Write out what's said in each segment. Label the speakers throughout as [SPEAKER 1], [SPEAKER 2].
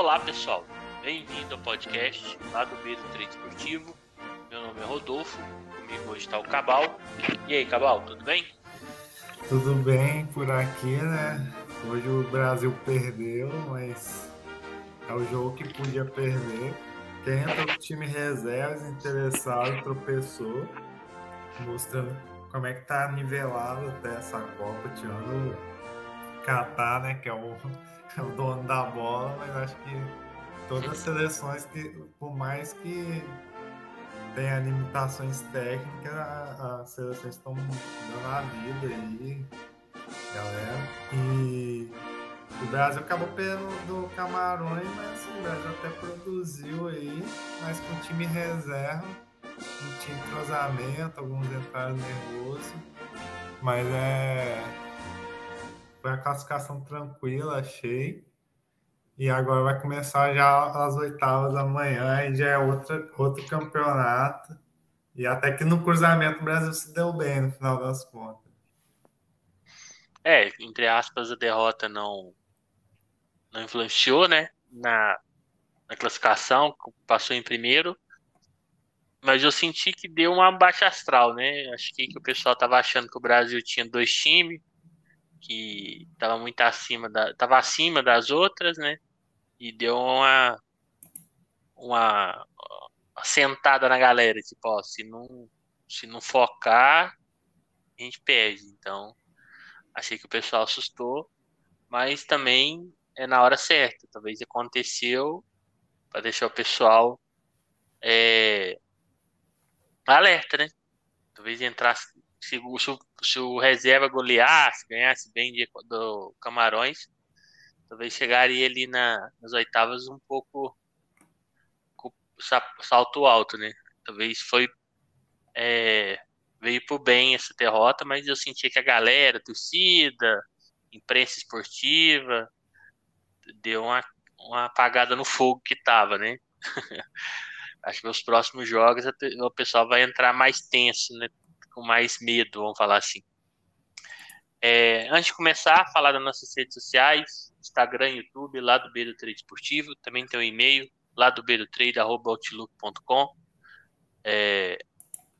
[SPEAKER 1] Olá pessoal, bem-vindo ao podcast lá do Beiro Trade Esportivo. Meu nome é Rodolfo, comigo hoje está o Cabal. E aí, Cabal, tudo bem?
[SPEAKER 2] Tudo bem por aqui, né? Hoje o Brasil perdeu, mas é o jogo que podia perder. Quem entra o time reservas interessado tropeçou, mostrando como é que tá nivelado até essa Copa, tirando Catar, né? Que é o é o dono da bola, mas acho que todas as seleções que, por mais que tenha limitações técnicas, as seleções estão dando a vida aí, galera. E o Brasil acabou perdendo do Camarões, mas o Brasil até produziu aí, mas com time reserva, não tinha entrosamento, alguns entraram nervoso, mas é foi a classificação tranquila, achei. E agora vai começar já as oitavas da manhã e já é outra, outro campeonato. E até que no cruzamento o Brasil se deu bem no final das contas.
[SPEAKER 1] É, entre aspas, a derrota não, não influenciou, né? Na, na classificação, passou em primeiro. Mas eu senti que deu uma baixa astral, né? Acho que, que o pessoal tava achando que o Brasil tinha dois times, que estava muito acima da, tava acima das outras, né? E deu uma uma, uma sentada na galera, tipo, ó, se não se não focar, a gente perde. Então, achei que o pessoal assustou, mas também é na hora certa. Talvez aconteceu para deixar o pessoal é, alerta, né? Talvez entrasse se, se, se o reserva goleasse, ganhasse bem de, do Camarões, talvez chegaria ali na, nas oitavas um pouco com salto alto, né? Talvez foi é, veio por bem essa derrota, mas eu senti que a galera, a torcida, imprensa esportiva, deu uma, uma apagada no fogo que tava, né? Acho que os próximos jogos o pessoal vai entrar mais tenso, né? Com mais medo, vamos falar assim. É, antes de começar a falar das nossas redes sociais, Instagram, YouTube, lá do Beiro Trade Esportivo, também tem o um e-mail, lá do Beiro Trade, arroba outlook.com. É,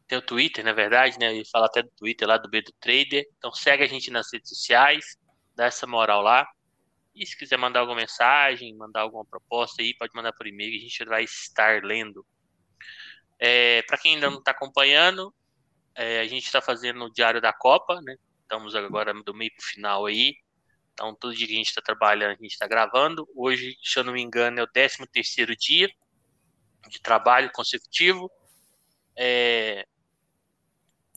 [SPEAKER 1] tem o Twitter, na verdade, né? Eu falo até do Twitter lá do Beiro Trader. Então segue a gente nas redes sociais, dá essa moral lá. E se quiser mandar alguma mensagem, mandar alguma proposta aí, pode mandar por e-mail, a gente vai estar lendo. É, Para quem ainda não está acompanhando, é, a gente está fazendo o Diário da Copa, né? Estamos agora do meio para o final aí. Então, todo dia que a gente está trabalhando, a gente está gravando. Hoje, se eu não me engano, é o 13 terceiro dia de trabalho consecutivo. É,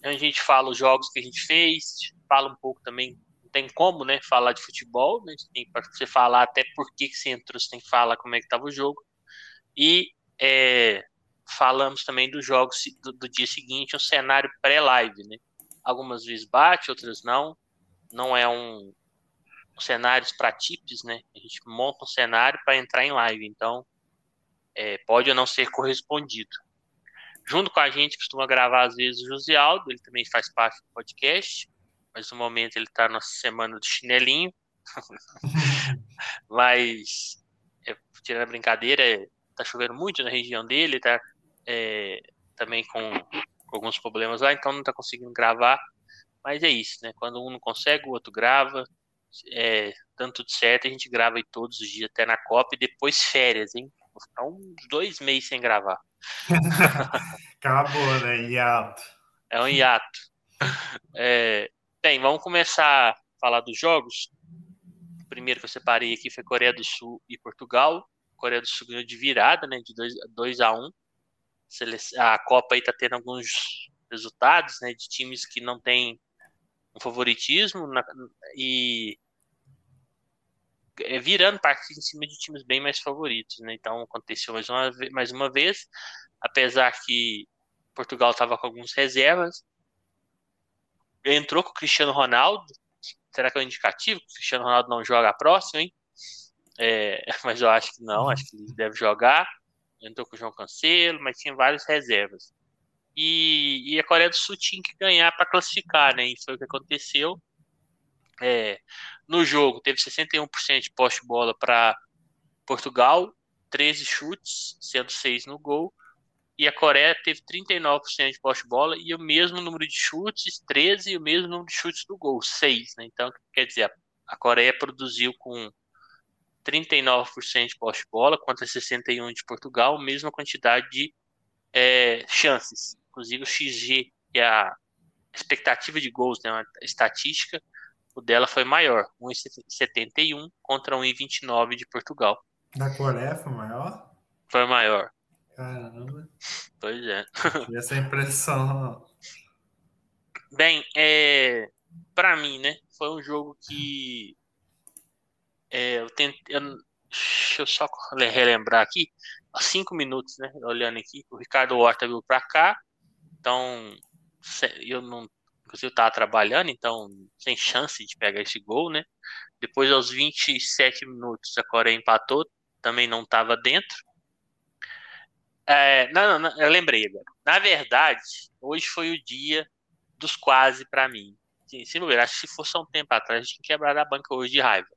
[SPEAKER 1] a gente fala os jogos que a gente fez, fala um pouco também, não tem como, né, falar de futebol, né, tem para você falar até por que, que você entrou, você tem que falar como é que estava o jogo. E é, falamos também dos jogos do, do dia seguinte, um cenário pré-live, né? Algumas vezes bate, outras não. Não é um, um cenários para tips, né? A gente monta um cenário para entrar em live, então é, pode ou não ser correspondido. Junto com a gente costuma gravar às vezes o José Aldo, ele também faz parte do podcast, mas no momento ele está na semana do chinelinho. mas, é, tirando a brincadeira, é, tá chovendo muito na região dele, tá é, também com, com, alguns problemas lá, então não está conseguindo gravar. Mas é isso, né? Quando um não consegue, o outro grava. É, dando tudo certo, a gente grava aí todos os dias até na Copa e depois férias, hein? Vou ficar uns dois meses sem gravar.
[SPEAKER 2] Acabou, né? Hiato.
[SPEAKER 1] É um hiato. É, bem, vamos começar a falar dos jogos. O primeiro que eu separei aqui foi Coreia do Sul e Portugal. Coreia do Sul ganhou de virada, né? De 2 a 1 um a Copa aí tá tendo alguns resultados, né, de times que não tem um favoritismo na, e é, virando partida em cima de times bem mais favoritos, né? Então aconteceu mais uma, mais uma vez, apesar que Portugal estava com algumas reservas, entrou com o Cristiano Ronaldo. Será que é um indicativo que o Cristiano Ronaldo não joga a próxima, hein? É, mas eu acho que não, acho que ele deve jogar entrou com o João Cancelo, mas tinha várias reservas. E, e a Coreia do Sul tinha que ganhar para classificar, né? E foi o que aconteceu. É, no jogo, teve 61% de poste-bola para Portugal, 13 chutes, sendo 6 no gol. E a Coreia teve 39% de posse de bola e o mesmo número de chutes, 13, e o mesmo número de chutes do gol, 6. Né? Então, quer dizer, a Coreia produziu com 39% de posse de bola contra 61% de Portugal, mesma quantidade de é, chances. Inclusive o XG, que é a expectativa de gols, né, uma estatística, o dela foi maior, 1,71 contra 1,29 de Portugal.
[SPEAKER 2] Da Coreia foi maior?
[SPEAKER 1] Foi maior.
[SPEAKER 2] Caramba.
[SPEAKER 1] Pois é.
[SPEAKER 2] E essa impressão.
[SPEAKER 1] Bem, é, para mim, né, foi um jogo que é, eu tentei, eu, deixa eu só relembrar aqui, há cinco minutos, né, olhando aqui, o Ricardo Horta veio para cá, então eu não, inclusive eu tava trabalhando, então sem chance de pegar esse gol, né? Depois aos 27 minutos a Coreia empatou, também não estava dentro. É, não, não, eu lembrei agora. Na verdade, hoje foi o dia dos quase para mim. Se, acho que se fosse um tempo atrás, a gente quebrado a banca hoje de raiva.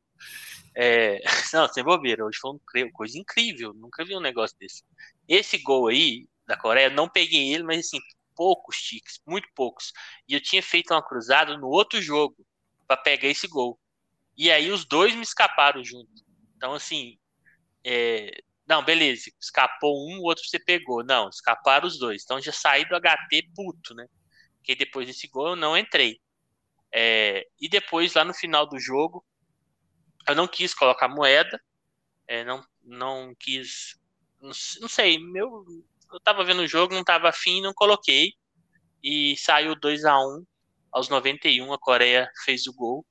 [SPEAKER 1] É, não, sem bobeira, hoje foi uma coisa incrível. Nunca vi um negócio desse. Esse gol aí da Coreia, não peguei ele, mas assim, poucos tiques, muito poucos. E eu tinha feito uma cruzada no outro jogo para pegar esse gol. E aí os dois me escaparam junto. Então, assim, é... não, beleza, escapou um, o outro você pegou. Não, escaparam os dois. Então já saí do HT puto, né? Porque depois desse gol eu não entrei. É... E depois, lá no final do jogo, eu não quis colocar moeda, é, não, não quis. Não, não sei, meu, eu tava vendo o jogo, não tava afim, não coloquei. E saiu 2 a 1 aos 91, a Coreia fez o gol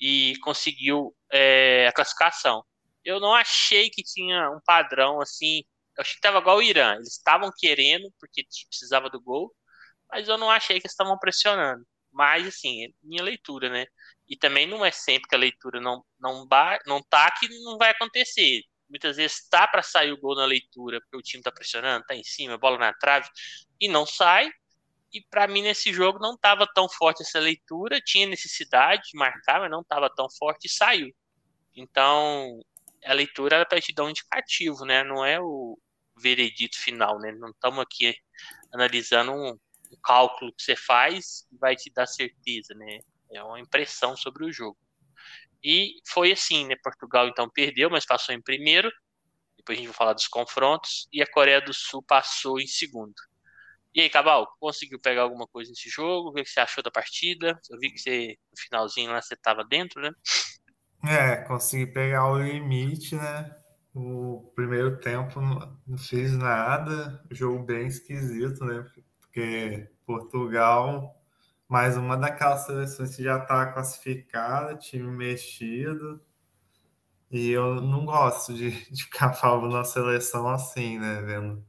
[SPEAKER 1] e conseguiu é, a classificação. Eu não achei que tinha um padrão assim. Eu achei que tava igual o Irã. Eles estavam querendo, porque precisava do gol, mas eu não achei que estavam pressionando. Mas, assim, é minha leitura, né? E também não é sempre que a leitura não, não, não tá que não vai acontecer muitas vezes está para sair o gol na leitura, porque o time está pressionando, está em cima, bola na trave, e não sai. E para mim, nesse jogo, não estava tão forte essa leitura, tinha necessidade de marcar, mas não estava tão forte e saiu. Então, a leitura era para te dar um indicativo, né? Não é o veredito final, né? Não estamos aqui analisando um, um cálculo que você faz e vai te dar certeza, né? É uma impressão sobre o jogo. E foi assim, né? Portugal então perdeu, mas passou em primeiro. Depois a gente vai falar dos confrontos. E a Coreia do Sul passou em segundo. E aí, Cabal, conseguiu pegar alguma coisa nesse jogo? O que você achou da partida? Eu vi que você, no finalzinho lá, você estava dentro, né?
[SPEAKER 2] É, consegui pegar o limite, né? O primeiro tempo não fiz nada, jogo bem esquisito, né? Porque Portugal mais uma daquelas seleções que já está classificada, time mexido. E eu não gosto de, de ficar falando na seleção assim, né? Vendo,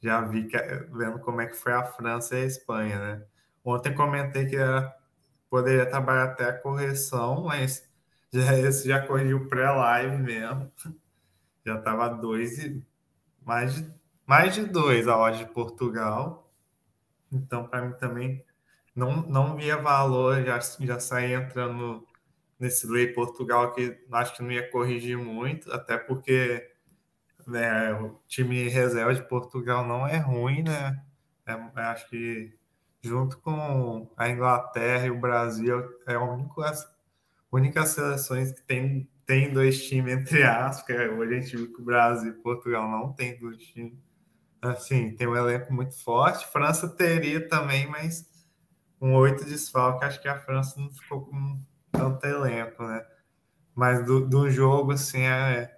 [SPEAKER 2] já vi que, vendo como é que foi a França e a Espanha, né? Ontem comentei que era, poderia trabalhar até a correção, mas já, esse já corrigiu pré-live mesmo. Já estava dois e mais de, mais de dois a hora de Portugal. Então, para mim também não, não via valor, já, já saí entrando nesse lei Portugal que acho que não ia corrigir muito, até porque né, o time reserva de Portugal não é ruim, né? É, acho que junto com a Inglaterra e o Brasil é a única, única seleções que tem, tem dois times entre aspas, hoje a gente viu que o Brasil e Portugal não tem dois times. Assim, tem um elenco muito forte. França teria também, mas com oito desfalques, acho que a França não ficou com tanto elenco, né? Mas do, do jogo, assim, é,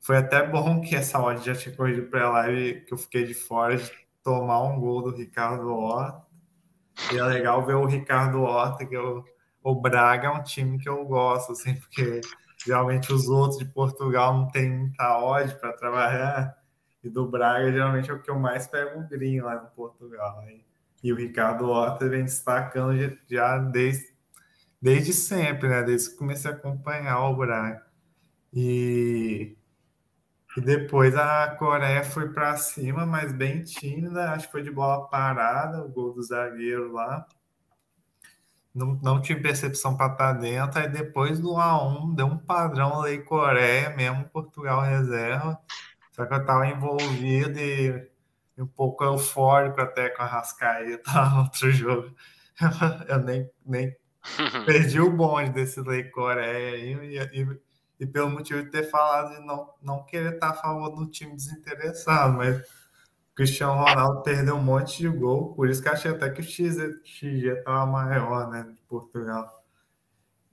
[SPEAKER 2] foi até bom que essa odd já tinha corrido para a live, que eu fiquei de fora de tomar um gol do Ricardo Horta. E é legal ver o Ricardo Horta, que eu, o Braga é um time que eu gosto, assim, porque geralmente os outros de Portugal não tem muita odd para trabalhar. E do Braga, geralmente, é o que eu mais pego o green lá no Portugal. Aí e o Ricardo Horta vem destacando já desde, desde sempre, né? Desde que comecei a acompanhar o Braga. E, e depois a Coreia foi para cima, mas bem tímida. Acho que foi de bola parada, o gol do zagueiro lá. não, não tinha percepção para estar dentro. Aí depois do A1 deu um padrão Lei Coreia, mesmo Portugal reserva. Só que eu estava envolvido e, um pouco eufórico até com a Rascaeta outro jogo. Eu, nem, nem perdi o bonde desse Lei Coreia aí. E, e, e, pelo motivo de ter falado de não, não querer estar a favor do time desinteressado, mas Cristiano Ronaldo perdeu um monte de gol, por isso que achei até que o XG estava maior, né, de Portugal.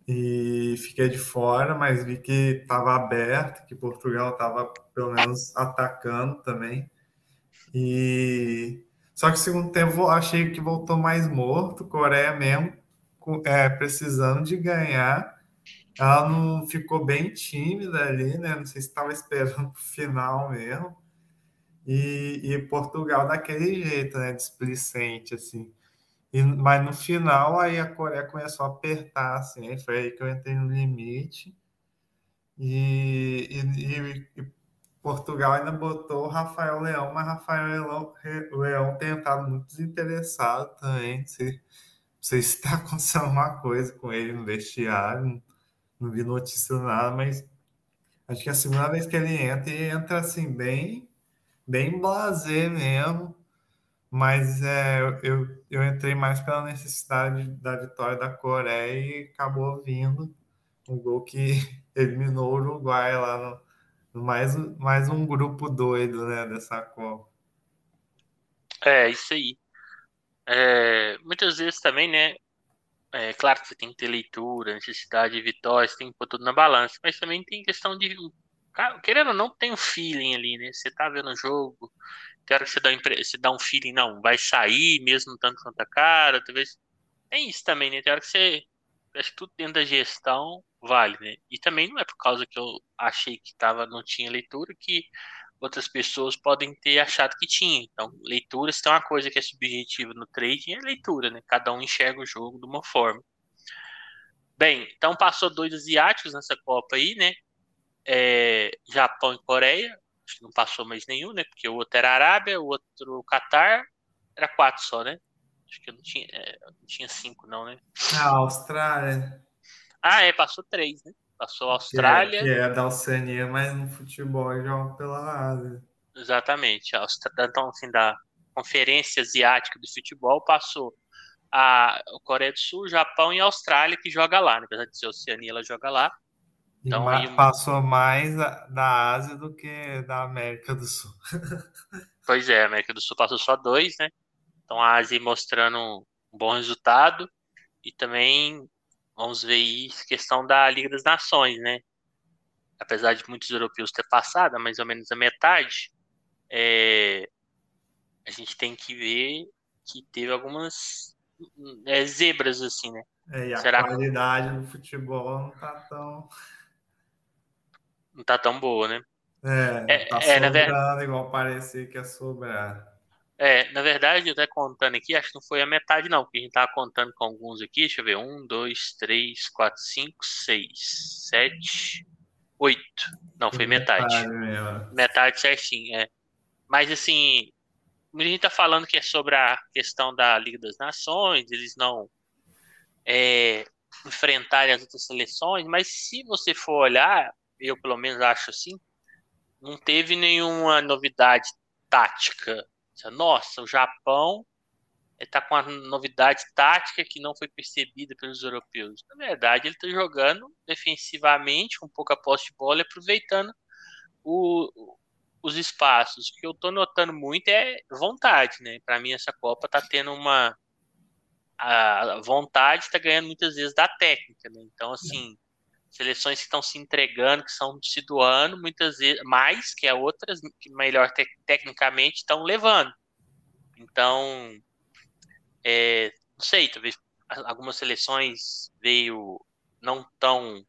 [SPEAKER 2] E fiquei de fora, mas vi que estava aberto, que Portugal estava pelo menos atacando também. E só que segundo tempo achei que voltou mais morto, Coreia mesmo, é, precisando de ganhar. Ela não ficou bem tímida ali, né? Não sei se estava esperando o final mesmo e, e Portugal daquele jeito, né? Displicente, assim. E, mas no final, aí a Coreia começou a apertar, assim, foi aí que eu entrei no limite. E, e, e, Portugal ainda botou o Rafael Leão, mas Rafael Leão, Leão tem estado muito desinteressado também. Não sei, não sei se está acontecendo alguma coisa com ele no vestiário, não, não vi notícia nada, mas acho que é a segunda vez que ele entra, e entra assim, bem bem blazer mesmo, mas é, eu, eu entrei mais pela necessidade da vitória da Coreia e acabou vindo um gol que eliminou o Uruguai lá no, mais, mais um grupo doido né, dessa Copa.
[SPEAKER 1] É, isso aí. É, muitas vezes também, né? É claro que você tem que ter leitura, necessidade de vitória, você tem que pôr tudo na balança, mas também tem questão de querendo ou não, tem um feeling ali, né? Você tá vendo o jogo, quero que você dá, você dá um feeling, não, vai sair mesmo tanto quanto a cara, talvez. Tem isso também, né? Tem hora que você. Acho que tudo dentro da gestão vale, né? E também não é por causa que eu achei que tava, não tinha leitura que outras pessoas podem ter achado que tinha. Então, leitura, se tem uma coisa que é subjetiva no trading, é leitura, né? Cada um enxerga o jogo de uma forma. Bem, então passou dois asiáticos nessa Copa aí, né? é, Japão e Coreia, acho que não passou mais nenhum, né? Porque o outro era Arábia, o outro Catar, era quatro só, né? Acho que não tinha, é, não tinha cinco, não, né?
[SPEAKER 2] A Austrália.
[SPEAKER 1] Ah, é, passou três, né? Passou a Austrália.
[SPEAKER 2] Que é, que é da Oceania, mas no futebol joga pela Ásia.
[SPEAKER 1] Exatamente. A Austrália, então, assim, da Conferência Asiática de Futebol passou a Coreia do Sul, Japão e Austrália, que joga lá. Né? Apesar de ser Oceania, ela joga lá.
[SPEAKER 2] Então, e passou mais da Ásia do que da América do Sul.
[SPEAKER 1] pois é, a América do Sul passou só dois, né? Então a Ásia mostrando um bom resultado e também vamos ver aí questão da Liga das Nações, né? Apesar de muitos europeus ter passado, mais ou menos a metade, é... a gente tem que ver que teve algumas é, zebras assim, né?
[SPEAKER 2] É, a Será qualidade que... do futebol não tá tão
[SPEAKER 1] não tá tão boa, né?
[SPEAKER 2] É, é tá é, sobrando igual parecia que ia sobrar.
[SPEAKER 1] É, na verdade, eu tô contando aqui, acho que não foi a metade, não, porque a gente tava contando com alguns aqui, deixa eu ver, um, dois, três, quatro, cinco, seis, sete, oito. Não, foi metade. Metade, metade certinho, é. Mas assim, a gente tá falando que é sobre a questão da Liga das Nações, eles não é, enfrentarem as outras seleções, mas se você for olhar, eu pelo menos acho assim, não teve nenhuma novidade tática. Nossa, o Japão está com uma novidade tática que não foi percebida pelos europeus. Na verdade, ele está jogando defensivamente, com pouca posse de bola, aproveitando o, os espaços. O que eu estou notando muito é vontade, né? Para mim, essa Copa está tendo uma. A vontade está ganhando muitas vezes da técnica, né? Então, assim, seleções que estão se entregando, que estão se doando, muitas vezes mais que outras que melhor te tecnicamente estão levando. Então, é, não sei, talvez algumas seleções veio não tão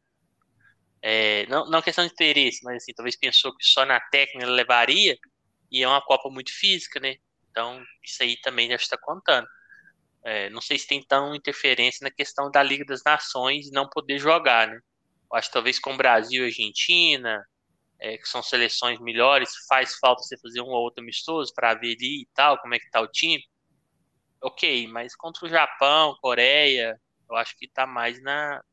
[SPEAKER 1] é, não, não questão de interesse, mas assim, talvez pensou que só na técnica levaria e é uma Copa muito física, né? Então, isso aí também já está contando. É, não sei se tem tão interferência na questão da Liga das Nações não poder jogar, né? Acho que talvez com Brasil e Argentina, é, que são seleções melhores, faz falta você fazer um ou outro amistoso para ver ali e tal, como é que tá o time. Ok, mas contra o Japão, Coreia, Eu acho que está mais na,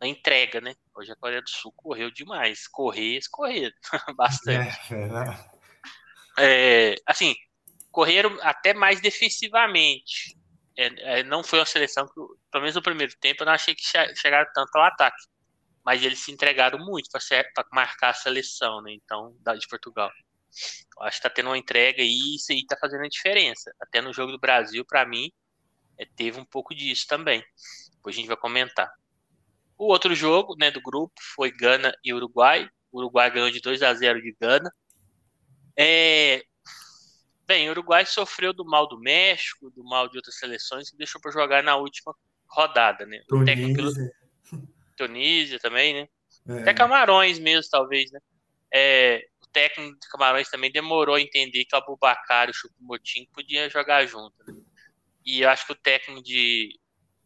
[SPEAKER 1] na entrega, né? Hoje a Coreia do Sul correu demais. Correr, correr bastante. É, é, assim, correram até mais defensivamente. É, é, não foi uma seleção que, pelo menos no primeiro tempo, eu não achei que chegaram tanto ao ataque. Mas eles se entregaram muito para marcar a seleção, né? Então, de Portugal. Eu acho que está tendo uma entrega e isso aí está fazendo a diferença. Até no jogo do Brasil, para mim, é, teve um pouco disso também. Depois a gente vai comentar. O outro jogo né, do grupo foi Gana e Uruguai. O Uruguai ganhou de 2 a 0 de Gana. É... Bem, o Uruguai sofreu do mal do México, do mal de outras seleções, que deixou para jogar na última rodada. Né? O Tunísia. Tunísia também, né? É. Até Camarões mesmo, talvez, né? É, o técnico de Camarões também demorou a entender que o Abubacar e o Chupomotim podiam jogar junto. Né? E eu acho que o técnico de,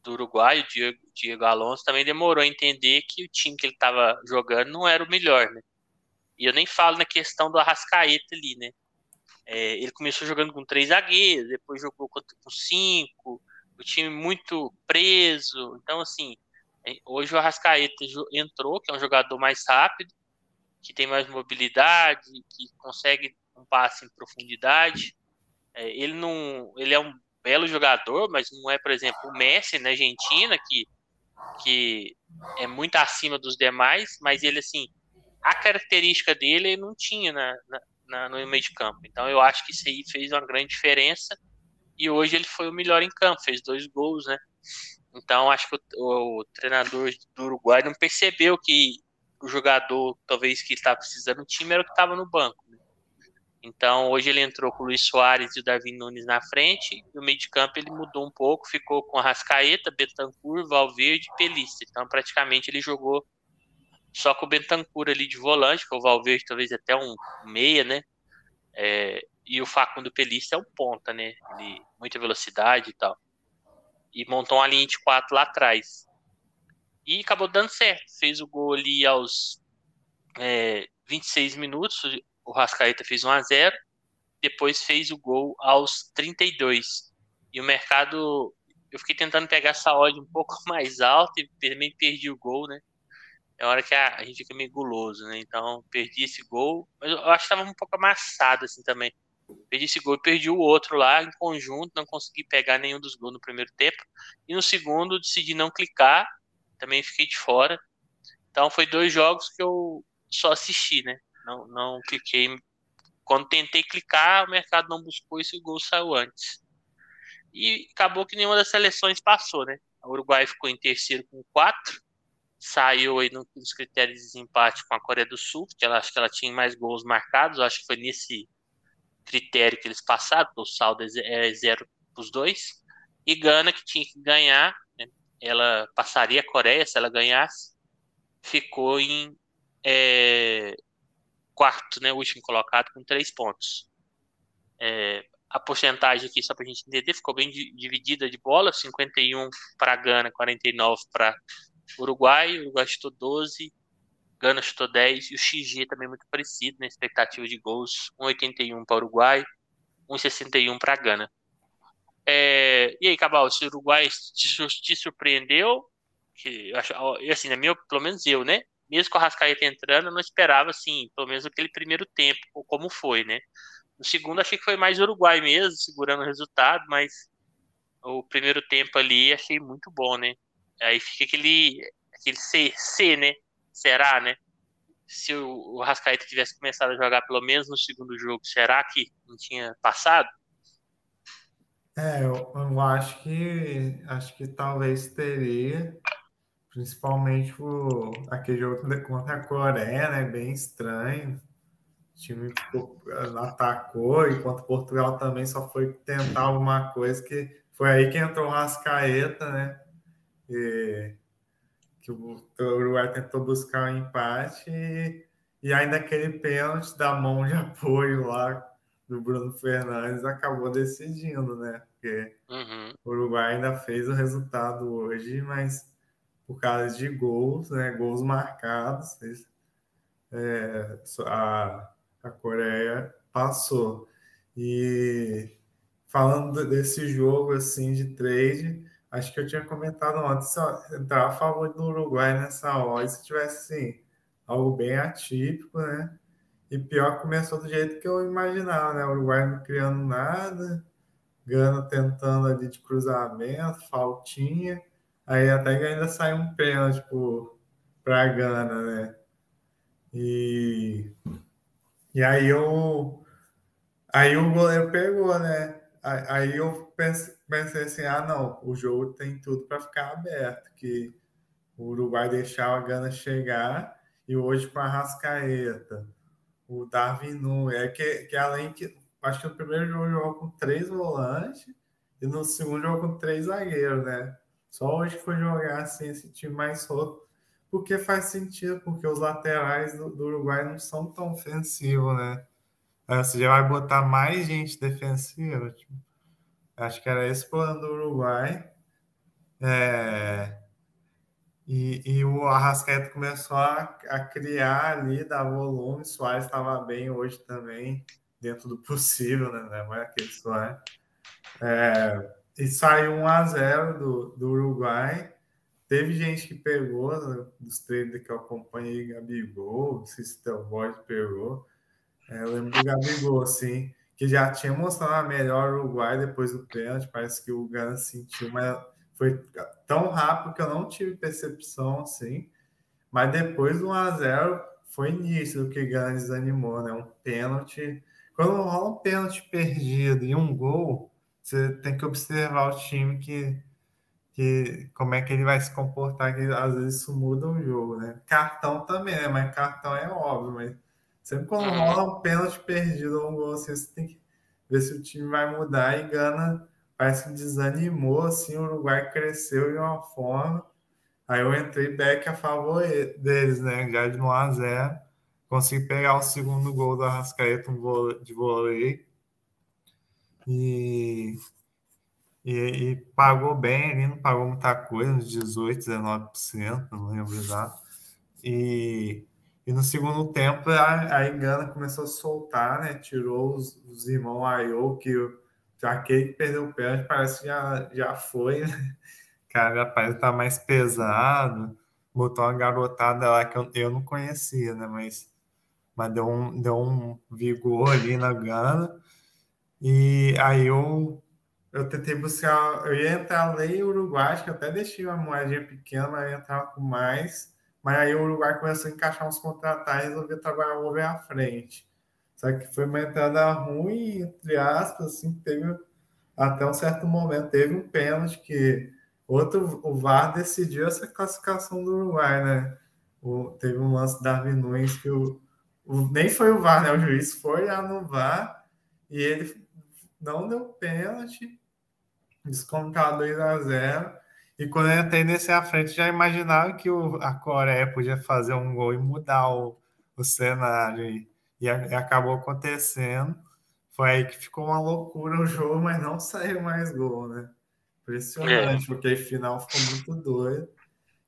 [SPEAKER 1] do Uruguai, o Diego, Diego Alonso, também demorou a entender que o time que ele estava jogando não era o melhor, né? E eu nem falo na questão do Arrascaeta ali, né? É, ele começou jogando com três zagueiros, depois jogou com cinco, o time muito preso. Então, assim, hoje o Arrascaeta entrou, que é um jogador mais rápido, que tem mais mobilidade, que consegue um passe em profundidade. É, ele não, ele é um belo jogador, mas não é, por exemplo, o Messi na Argentina, que, que é muito acima dos demais, mas ele, assim, a característica dele ele não tinha na, na, no meio de campo. Então eu acho que isso aí fez uma grande diferença e hoje ele foi o melhor em campo, fez dois gols, né? Então acho que o, o treinador do Uruguai não percebeu que o jogador, talvez que estava precisando do time, era o que estava no banco. Né? Então, hoje ele entrou com o Luiz Soares e o Davi Nunes na frente, e o meio de campo ele mudou um pouco, ficou com a Rascaeta, Betancourt, Valverde e Pelista. Então, praticamente ele jogou só com o Betancourt ali de volante, que o Valverde talvez até um meia, né? É, e o Facundo Pelista é um ponta, né? Ele, muita velocidade e tal. E montou uma linha de quatro lá atrás. E acabou dando certo. Fez o gol ali aos é, 26 minutos o Rascaeta fez 1 a 0 depois fez o gol aos 32. E o mercado, eu fiquei tentando pegar essa odd um pouco mais alta e também perdi o gol, né? É hora que a, a gente fica meio guloso, né? Então, perdi esse gol, mas eu acho que estava um pouco amassado assim também. Perdi esse gol e perdi o outro lá em conjunto, não consegui pegar nenhum dos gols no primeiro tempo. E no segundo, decidi não clicar, também fiquei de fora. Então, foi dois jogos que eu só assisti, né? Não, não cliquei. Quando tentei clicar, o mercado não buscou e o gol saiu antes. E acabou que nenhuma das seleções passou, né? O Uruguai ficou em terceiro com quatro, saiu aí nos critérios de desempate com a Coreia do Sul, que ela acho que ela tinha mais gols marcados, acho que foi nesse critério que eles passaram, o saldo é, é zero para os dois. E Gana, que tinha que ganhar, né? ela passaria a Coreia se ela ganhasse, ficou em é, quarto, né, último colocado, com três pontos. É, a porcentagem aqui, só para a gente entender, ficou bem dividida de bola: 51 para Gana, 49 para Uruguai. O Uruguai chutou 12, Gana chutou 10 e o XG também muito parecido, na né, expectativa de gols: 1,81 para Uruguai, 1,61 para Gana. É, e aí, Cabal, se o Uruguai te, surpreendeu, que, assim, na minha, pelo menos eu, né? mesmo com a Rascaeta entrando, eu não esperava, assim, pelo menos aquele primeiro tempo, como foi, né? No segundo, achei que foi mais Uruguai mesmo, segurando o resultado, mas o primeiro tempo ali achei muito bom, né? Aí fica aquele, aquele C, C né? Será, né? Se o, o Rascaeta tivesse começado a jogar pelo menos no segundo jogo, será que não tinha passado?
[SPEAKER 2] É, eu, eu acho que acho que talvez teria, Principalmente o, aquele jogo contra a Coreia, né? Bem estranho. O time atacou, enquanto Portugal também só foi tentar alguma coisa que foi aí que entrou o Rascaeta, né? E, que o, Uruguai tentou buscar um empate e, e ainda aquele pênalti da mão de apoio lá do Bruno Fernandes acabou decidindo, né? Porque uhum. o Uruguai ainda fez o resultado hoje, mas por causa de gols, né, gols marcados. É, a, a Coreia passou. E falando desse jogo assim de trade, acho que eu tinha comentado antes, entrar a favor do Uruguai nessa hora, se tivesse assim, algo bem atípico, né? E pior começou do jeito que eu imaginava, né? O Uruguai não criando nada, Gana tentando ali de cruzamento, faltinha, aí até que ainda sai um pênalti para Gana, né? E, e aí eu aí o goleiro pegou, né? Aí eu pensei, pensei assim, ah não, o jogo tem tudo para ficar aberto, que o Uruguai deixar a Gana chegar e hoje com a Rascaeta o Darwin Nunes. É que, que além que. Acho que no primeiro jogo jogou com três volantes e no segundo jogou com três zagueiros, né? Só hoje foi jogar assim, esse time mais solto. Porque faz sentido, porque os laterais do, do Uruguai não são tão ofensivos, né? Você já vai botar mais gente defensiva. Tipo, acho que era esse plano do Uruguai. É, e, e o Arrascaeta começou a, a criar ali, dar volume. Soares estava bem hoje também, dentro do possível, né? Não é aquele Soares. É, e saiu 1 a 0 do, do Uruguai. Teve gente que pegou, né, dos treinos que eu acompanhei, Gabigol, o Teoborg pegou. É, eu lembro do Gabigol, assim, que já tinha mostrado a melhor Uruguai depois do pênalti. Parece que o Gana sentiu, mas foi tão rápido que eu não tive percepção assim. Mas depois do 1x0 foi início do que Gana desanimou, né? Um pênalti. Quando rola um pênalti perdido e um gol, você tem que observar o time que, que como é que ele vai se comportar, que às vezes isso muda o jogo, né? Cartão também, né? Mas cartão é óbvio, mas sempre quando uhum. rola um pênalti perdido ou um gol, assim, você tem que ver se o time vai mudar e Gana parece que desanimou, assim, o Uruguai cresceu de uma forma. Aí eu entrei back a favor deles, né? Já de 1 a 0 Consegui pegar o segundo gol do Arrascaeta, um gol de voleio. E, e, e, pagou bem ali, não pagou muita coisa, uns 18, 19%, não lembro exato. E, e no segundo tempo a, a Engana começou a soltar, né? Tirou os, os irmãos Ayo, que aquele que perdeu o pênalti parece que já, já foi, né? Cara, parece tá mais pesado. Botou uma garotada lá que eu, eu não conhecia, né? Mas, mas deu, um, deu um vigor ali na Gana. E aí eu, eu tentei buscar. Eu ia entrar lei Uruguai, que eu até deixei uma moedinha pequena, mas ia entrar com mais. Mas aí o Uruguai começou a encaixar uns contratar e resolveu trabalhar o over à frente. Só que foi uma entrada ruim, entre aspas, assim, teve até um certo momento, teve um pênalti que outro, o VAR decidiu essa classificação do Uruguai, né? O, teve um lance da Darwin Nunes que o, o, nem foi o VAR, né? O juiz foi lá no VAR e ele não deu pênalti, descontar 2 a 0 e quando eu entrei nesse à frente, já imaginava que o, a Coreia podia fazer um gol e mudar o, o cenário e, a, acabou acontecendo. Foi aí que ficou uma loucura o jogo, mas não saiu mais gol, né? Impressionante, é. porque a final ficou muito doido.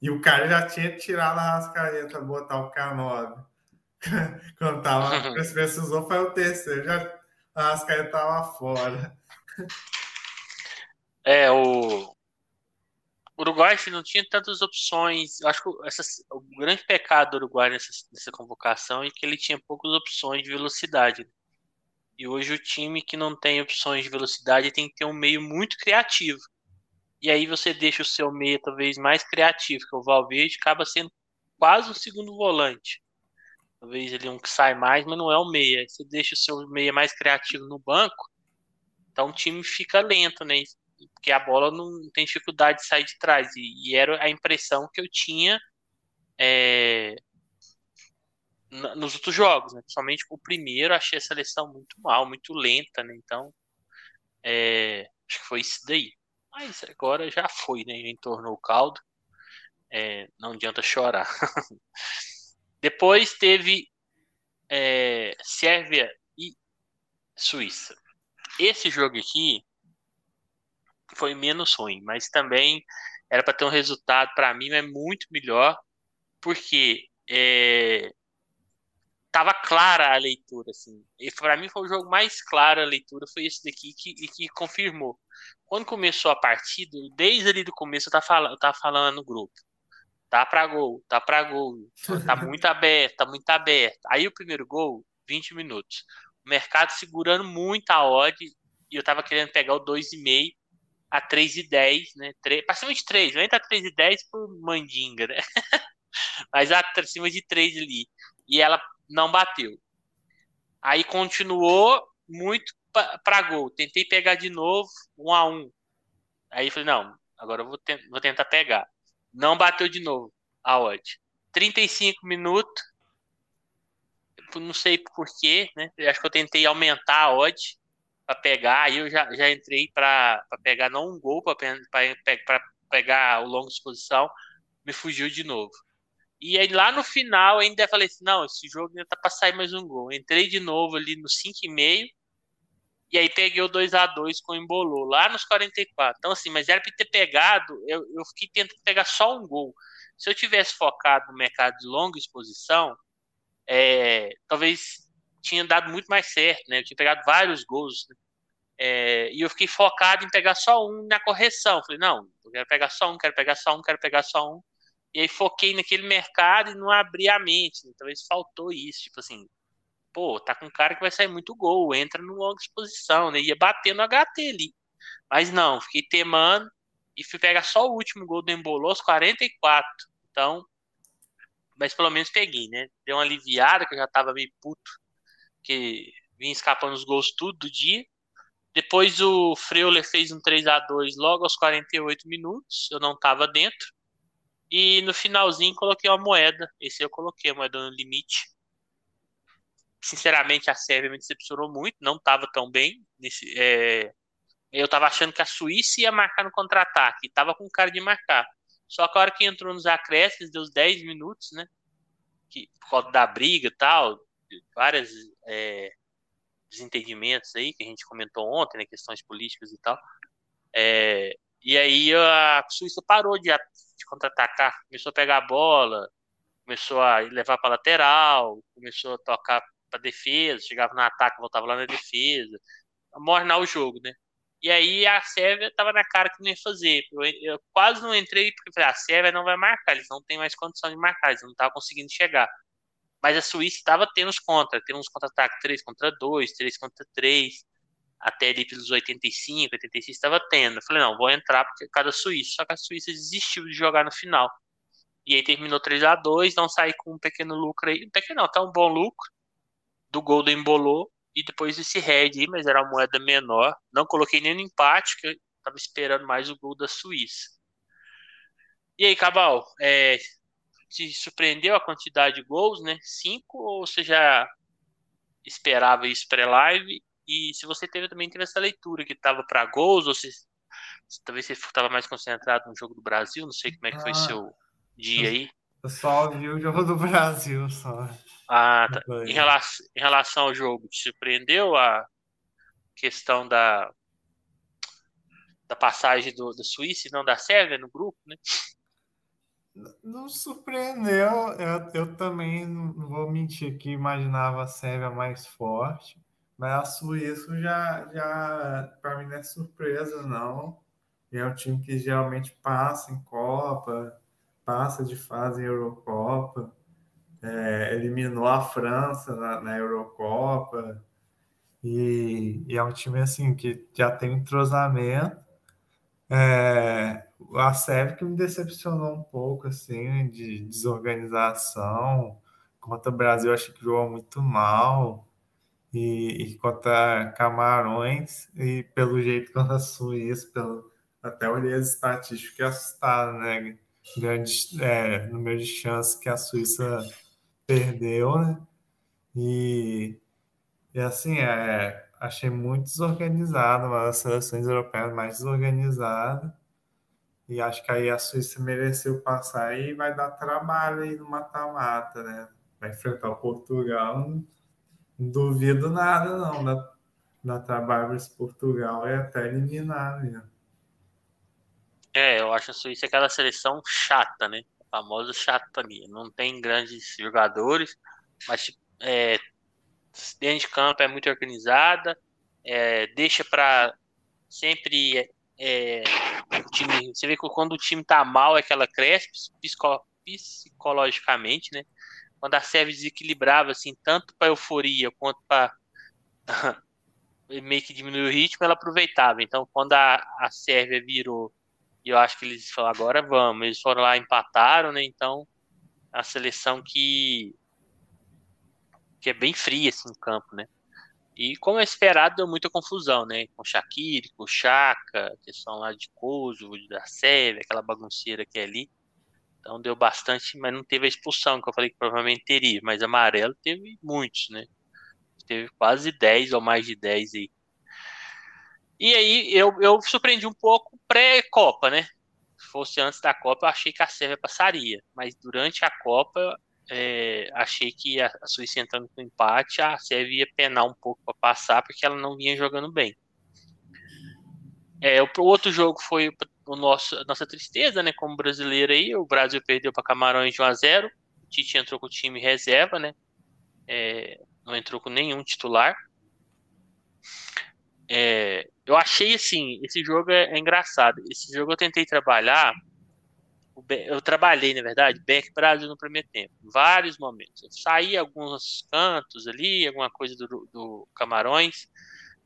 [SPEAKER 2] E o cara já tinha tirado a rascaeta, botar o K9. Quando tava, precisou, foi o terceiro, já a rascaeta tava fora.
[SPEAKER 1] É, o, o Uruguai não tinha tantas opções. Acho que o grande pecado do Uruguai nessa, nessa convocação é que ele tinha poucas opções de velocidade. E hoje o time que não tem opções de velocidade tem que ter um meio muito criativo. E aí você deixa o seu meio talvez mais criativo, que é o Valverde, acaba sendo quase o segundo volante. Talvez ele é um que sai mais, mas não é o meia. Você deixa o seu meia mais criativo no banco, então o time fica lento, né? Porque a bola não tem dificuldade de sair de trás. E, e era a impressão que eu tinha é, nos outros jogos, né? Principalmente o primeiro, achei a seleção muito mal, muito lenta, né? Então, é, acho que foi isso daí. Mas agora já foi, né? Já entornou o caldo. É, não adianta chorar. Depois teve é, Sérvia e Suíça. Esse jogo aqui foi menos ruim, mas também era para ter um resultado para mim é muito melhor, porque é, tava clara a leitura, assim. E para mim foi o jogo mais claro a leitura, foi esse daqui que, que confirmou. Quando começou a partida, desde ali do começo eu tava falando, eu tava falando no grupo. Tá pra gol, tá pra gol. Tá muito aberto, tá muito aberto. Aí o primeiro gol, 20 minutos. O mercado segurando muito a odd e eu tava querendo pegar o 2,5 a 3,10, né? 3, pra cima de 3, vai entrar 3,10 por mandinga, né? Mas acima de 3 ali. E ela não bateu. Aí continuou muito para gol. Tentei pegar de novo, um a um. Aí falei, não, agora eu vou, te vou tentar pegar. Não bateu de novo a odd. 35 minutos. Não sei porquê, né? Eu acho que eu tentei aumentar a odd para pegar. Aí eu já, já entrei para pegar não um gol, para pegar o longo de exposição. Me fugiu de novo. E aí lá no final ainda falei assim, não, esse jogo ainda tá para sair mais um gol. Entrei de novo ali no 5,5 e aí peguei o 2 a 2 com o embolou lá nos 44. Então assim, mas era para ter pegado, eu, eu fiquei tentando pegar só um gol. Se eu tivesse focado no mercado de longa exposição, é, talvez tinha dado muito mais certo, né? Eu tinha pegado vários gols, né? é, e eu fiquei focado em pegar só um na correção. Falei, não, eu quero pegar só um, quero pegar só um, quero pegar só um. E aí foquei naquele mercado e não abri a mente. Né? Talvez faltou isso, tipo assim, pô, tá com um cara que vai sair muito gol, entra no longa exposição, né? Ia bater no HT ali. Mas não, fiquei temando e fui pegar só o último gol do Embolou, aos 44. Então, mas pelo menos peguei, né? Deu uma aliviada, que eu já tava meio puto, que vinha escapando os gols tudo do dia. Depois o Freuler fez um 3 a 2 logo aos 48 minutos, eu não tava dentro. E no finalzinho coloquei uma moeda. Esse eu coloquei a moeda no limite. Sinceramente, a Sérvia me decepcionou muito. Não estava tão bem. Nesse, é... Eu estava achando que a Suíça ia marcar no contra-ataque. Tava com cara de marcar. Só que a hora que entrou nos acréscimos, deu 10 minutos, né? Que, por causa da briga e tal, vários é, desentendimentos aí que a gente comentou ontem, né? Questões políticas e tal. É, e aí a Suíça parou de, de contra-atacar, começou a pegar a bola, começou a levar para lateral, começou a tocar para defesa, chegava no ataque, voltava lá na defesa, mornar o jogo, né? E aí a Sérvia estava na cara que não ia fazer. Eu, eu quase não entrei porque falei, ah, a Sérvia não vai marcar, eles não têm mais condição de marcar, eles não estavam conseguindo chegar. Mas a Suíça estava tendo os contra, tendo uns contra-ataques 3 contra 2, 3 contra 3 até ali pelos 85, 86 estava tendo. Eu falei, não, vou entrar porque cada Suíça. Só que a Suíça desistiu de jogar no final. E aí terminou 3 a 2 não saí com um pequeno lucro aí. Um pequeno não, tá um bom lucro do gol do Embolou e depois esse red aí, mas era uma moeda menor. Não coloquei nem no empate, que eu tava esperando mais o gol da Suíça. E aí, Cabal, é, te surpreendeu a quantidade de gols, né? Cinco ou você já esperava isso pré-live? E se você teve também teve essa leitura que estava para gols, ou se, talvez você estava mais concentrado no jogo do Brasil, não sei como é que foi ah, seu dia aí.
[SPEAKER 2] Eu só vi o jogo do Brasil só.
[SPEAKER 1] Ah, tá. Em relação, em relação ao jogo, te surpreendeu a questão da, da passagem do, da Suíça e não da Sérvia no grupo, né?
[SPEAKER 2] Não surpreendeu. Eu, eu também não vou mentir que imaginava a Sérvia mais forte. Mas a Suíça já, já para mim não é surpresa, não. É um time que geralmente passa em Copa, passa de fase em Eurocopa, é, eliminou a França na, na Eurocopa. E, e, é um time assim que já tem entrosamento. É, a Sérvia que me decepcionou um pouco assim de desorganização. Contra o Brasil, achei que jogou muito mal e, e contra Camarões e pelo jeito contra a Suíça, pelo, até olhei as estatísticas e assustado, né? Grande é, número de chances que a Suíça perdeu, né? E, e assim, é, achei muito desorganizado, uma das seleções europeias mais desorganizadas. E acho que aí a Suíça mereceu passar e vai dar trabalho aí no mata-mata, né? Vai enfrentar o Portugal não duvido nada, não, da, da Trabalhos Portugal é até eliminar mesmo.
[SPEAKER 1] É, eu acho a Suíça aquela seleção chata, né? A famosa chata ali. Não tem grandes jogadores, mas é, dentro de campo é muito organizada, é, deixa para sempre é, time. Você vê que quando o time tá mal é que ela cresce psico, psicologicamente, né? Quando a Sérvia desequilibrava, assim, tanto para euforia quanto para meio que diminuir o ritmo, ela aproveitava. Então, quando a, a Sérvia virou, e eu acho que eles falaram, agora vamos, eles foram lá empataram, né? Então, a seleção que que é bem fria assim no campo, né? E como é esperado, deu muita confusão, né? Com Shaqiri, com Chaka, questão lá de Kosovo, da Sérvia, aquela bagunceira que é ali. Então deu bastante, mas não teve a expulsão, que eu falei que provavelmente teria. Mas amarelo teve muitos, né? Teve quase 10 ou mais de 10 aí. E aí eu, eu surpreendi um pouco pré-Copa, né? Se fosse antes da Copa, eu achei que a Sérvia passaria. Mas durante a Copa, é, achei que a, a Suíça entrando com empate, a Sérvia ia penar um pouco para passar, porque ela não vinha jogando bem. É, o, o outro jogo foi o nosso, a nossa tristeza, né? Como brasileiro aí, o Brasil perdeu para Camarões de 1 a 0 O Tite entrou com o time reserva, né? É, não entrou com nenhum titular. É, eu achei assim, esse jogo é, é engraçado. Esse jogo eu tentei trabalhar eu trabalhei, na verdade, Beck Brasil no primeiro tempo, vários momentos. Eu saí alguns cantos ali, alguma coisa do, do Camarões,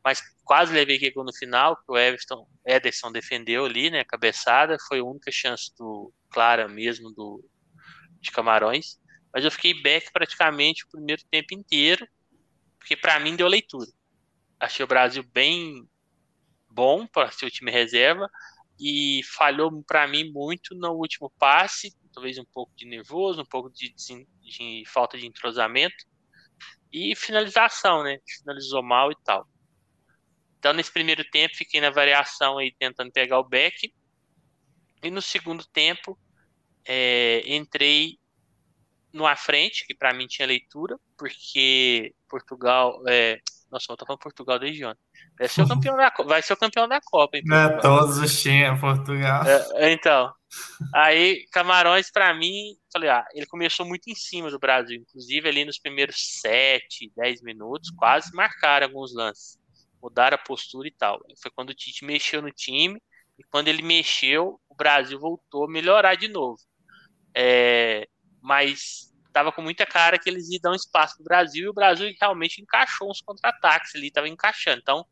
[SPEAKER 1] mas quase levei que no final, que o Everton, Ederson defendeu ali, né, a cabeçada, foi a única chance do Clara mesmo do de Camarões, mas eu fiquei back praticamente o primeiro tempo inteiro, porque para mim deu leitura. Achei o Brasil bem bom para ser o time reserva, e falhou para mim muito no último passe, talvez um pouco de nervoso, um pouco de, de, falta de entrosamento e finalização, né? Finalizou mal e tal. Então nesse primeiro tempo fiquei na variação aí tentando pegar o back e no segundo tempo é, entrei no à frente, que para mim tinha leitura, porque Portugal, é, nossa, tô falando Portugal desde ontem. Vai ser o campeão da, vai ser o campeão da Copa, hein?
[SPEAKER 2] É, todos os times, Portugal.
[SPEAKER 1] É, então, aí Camarões, para mim, falei, ah, ele começou muito em cima do Brasil, inclusive ali nos primeiros 7, 10 minutos, quase marcaram alguns lances, mudaram a postura e tal. Foi quando o Tite mexeu no time, e quando ele mexeu, o Brasil voltou a melhorar de novo. É, mas tava com muita cara que eles iam dar um espaço pro Brasil e o Brasil realmente encaixou uns contra-ataques ali, tava encaixando. Então,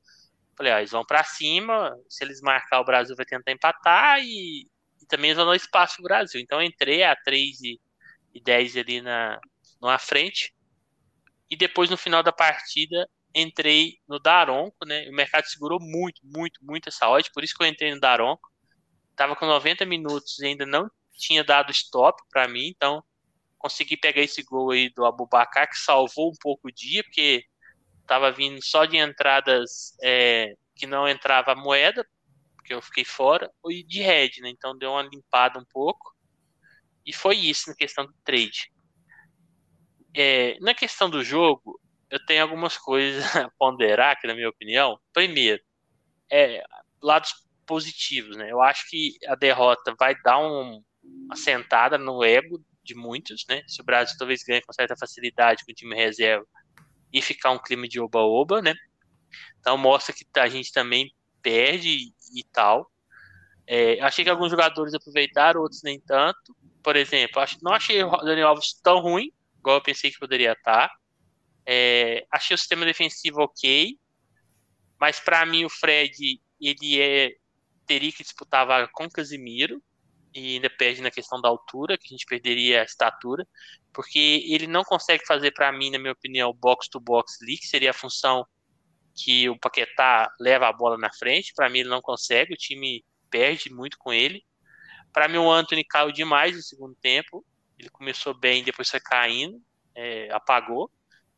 [SPEAKER 1] falei, ó, eles vão para cima, se eles marcar o Brasil vai tentar empatar e, e também eles vão dar espaço pro Brasil. Então, entrei a 3 e, e 10 ali na, na frente e depois no final da partida entrei no Daronco, né? O mercado segurou muito, muito, muito essa odd, por isso que eu entrei no Daronco. Tava com 90 minutos e ainda não tinha dado stop para mim, então consegui pegar esse gol aí do Abubacar, que salvou um pouco o dia, porque tava vindo só de entradas é, que não entrava moeda, porque eu fiquei fora, e de red, né? Então deu uma limpada um pouco. E foi isso na questão do trade. É, na questão do jogo, eu tenho algumas coisas a ponderar, que na minha opinião. Primeiro, é, lados positivos, né? Eu acho que a derrota vai dar um, uma sentada no ego de muitos, né? Se o Brasil talvez ganhe com certa facilidade com o time reserva e ficar um clima de oba-oba, né? Então mostra que a gente também perde e, tal. É, achei que alguns jogadores aproveitaram, outros nem tanto. Por exemplo, acho, não achei o Daniel Alves tão ruim, igual eu pensei que poderia estar. É, achei o sistema defensivo ok, mas para mim o Fred ele é, teria que disputar a vaga com o Casimiro e ainda perde na questão da altura, que a gente perderia a estatura, porque ele não consegue fazer, para mim, na minha opinião, box to box ali, que seria a função que o Paquetá leva a bola na frente. Para mim, ele não consegue, o time perde muito com ele. Para mim, o Anthony caiu demais no segundo tempo. Ele começou bem, depois foi caindo, é, apagou.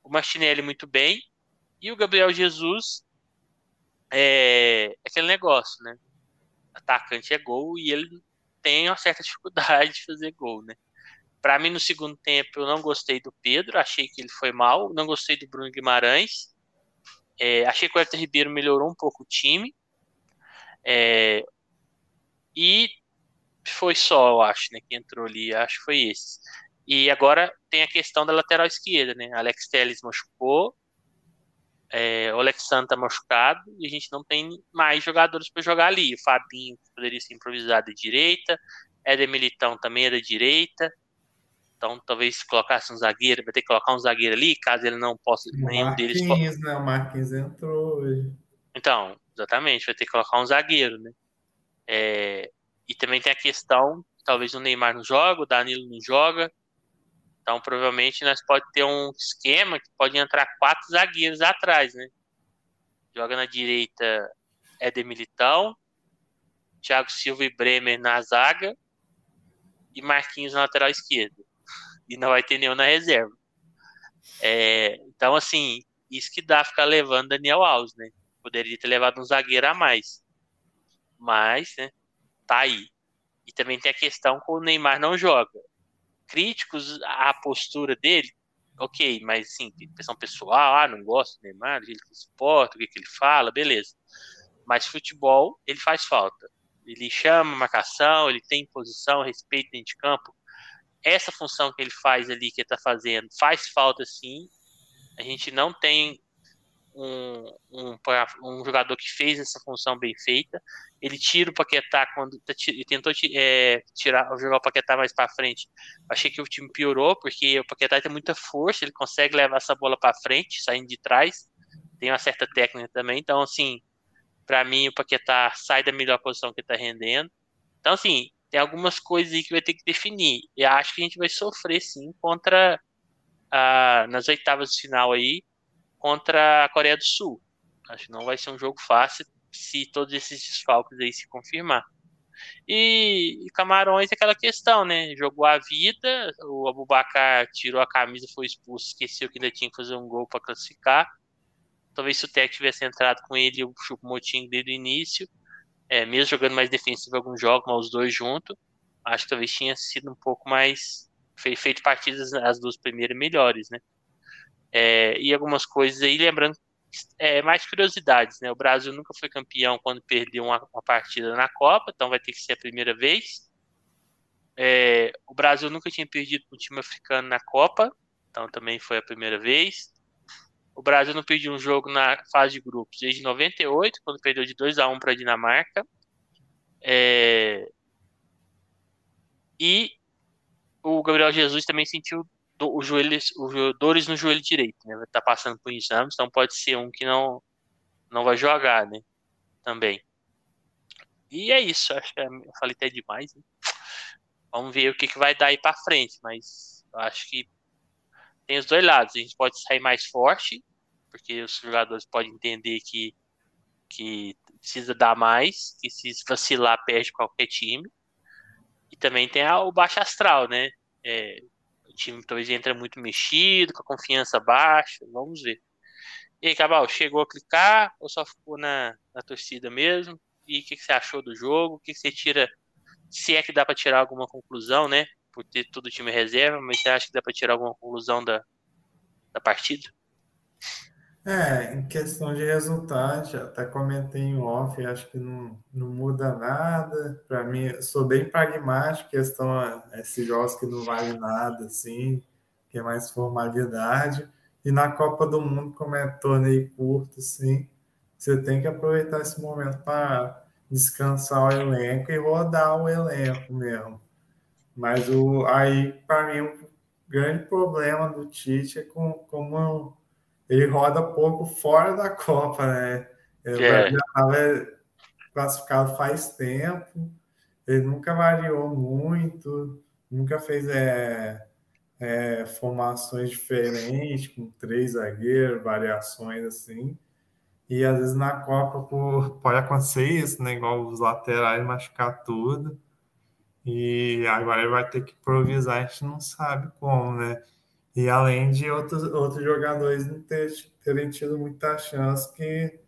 [SPEAKER 1] O Martinelli muito bem. E o Gabriel Jesus é aquele negócio, né? Atacante é gol e ele tem uma certa dificuldade de fazer gol, né? Para mim, no segundo tempo, eu não gostei do Pedro, achei que ele foi mal, não gostei do Bruno Guimarães, é, achei que o Everton Ribeiro melhorou um pouco o time, é, e foi só, eu acho, né, que entrou ali, acho que foi esse. E agora tem a questão da lateral esquerda, né? Alex Telles machucou, é, o Alexandre tá machucado e a gente não tem mais jogadores para jogar ali. O Fabinho poderia ser improvisado de direita, Éder Militão também é da direita. Então, talvez colocasse um zagueiro, vai ter que colocar um zagueiro ali, caso ele não possa.
[SPEAKER 2] O nenhum Marquinhos, deles. né? O Marquinhos entrou hoje.
[SPEAKER 1] Então, exatamente, vai ter que colocar um zagueiro, né? É, e também tem a questão, talvez o Neymar não joga, o Danilo não joga. Então, provavelmente, nós pode ter um esquema que pode entrar quatro zagueiros atrás, né? Joga na direita Éder Militão, Thiago Silva e Bremer na zaga e Marquinhos na lateral esquerda. E não vai ter nenhum na reserva. É, então, assim, isso que dá ficar levando Daniel Alves, né? Poderia ter levado um zagueiro a mais. Mas, né, tá aí. E também tem a questão que o Neymar não joga. Críticos à postura dele, ok, mas sim, questão pessoal, ah, não gosto do Neymar, ele que se porta, o que ele fala, beleza. Mas futebol, ele faz falta. Ele chama marcação, ele tem posição, respeito dentro de campo. Essa função que ele faz ali, que ele tá fazendo, faz falta sim. A gente não tem um, um, um, jogador que fez essa função bem feita. Ele tira o Paquetá quando tá ele tentou é, tirar, jogar o Paquetá mais para frente. Achei que o time piorou porque o Paquetá tem muita força, ele consegue levar essa bola para frente, saindo de trás. Tem uma certa técnica também. Então, assim, para mim, o Paquetá sai da melhor posição que está rendendo. Então, assim, tem algumas coisas aí que vai ter que definir. E acho que a gente vai sofrer, sim, contra nas oitavas de final aí, contra a Coreia do Sul. Acho que não vai ser um jogo fácil se todos esses desfalques aí se confirmar. E, Camarões é aquela questão, né? Jogou a vida, o Abubacar tirou a camisa, foi expulso, esqueceu que ainda tinha que fazer um gol para classificar. Talvez se o Tec tivesse entrado com ele, o Chupomotinho desde o início, é, mesmo jogando mais defensivo em alguns jogos, mas os dois juntos, acho que talvez tinha sido um pouco mais. feito partidas as duas primeiras melhores, né? É, e algumas coisas aí, lembrando, é, mais curiosidades, né? O Brasil nunca foi campeão quando perdeu uma, uma partida na Copa, então vai ter que ser a primeira vez. É, o Brasil nunca tinha perdido um time africano na Copa, então também foi a primeira vez. O Brasil não perdeu um jogo na fase de grupos desde 98, quando perdeu de 2 a 1 para a Dinamarca. É... E o Gabriel Jesus também sentiu do, o joelho, o, dores no joelho direito, né? Vai estar tá passando por exames, então pode ser um que não, não vai jogar, né? Também. E é isso, acho que eu falei até demais. Né? Vamos ver o que, que vai dar aí para frente, mas acho que tem os dois lados. A gente pode sair mais forte porque os jogadores podem entender que, que precisa dar mais, que se vacilar perde qualquer time. E também tem a, o baixo astral, né? É, time talvez entra muito mexido, com a confiança baixa, vamos ver. E aí, Cabal, chegou a clicar ou só ficou na, na torcida mesmo? E o que, que, você achou do jogo? O que, que, você tira, se é que dá para tirar alguma conclusão, né? Por ter todo o time reserva, mas você acha que dá para tirar alguma conclusão da, da partida?
[SPEAKER 2] É, em questão de resultado, já até comentei em off, acho que não, não muda nada. Para mim, sou bem pragmático, questão é, esses jogos que não vale nada, assim, que é mais formalidade. E na Copa do Mundo, como é torneio curto, assim, você tem que aproveitar esse momento para descansar o elenco e rodar o elenco mesmo. Mas o, aí, para mim, o grande problema do Tite é com, como ele roda pouco fora da Copa, né? Ele é. já estava classificado faz tempo, ele nunca variou muito, nunca fez é, é, formações diferentes, com três zagueiros, variações assim. E às vezes na Copa por, pode acontecer isso, né? Igual os laterais machucar tudo. E agora ele vai ter que improvisar, a gente não sabe como, né? E além de outros, outros jogadores não ter, terem tido muita chance, que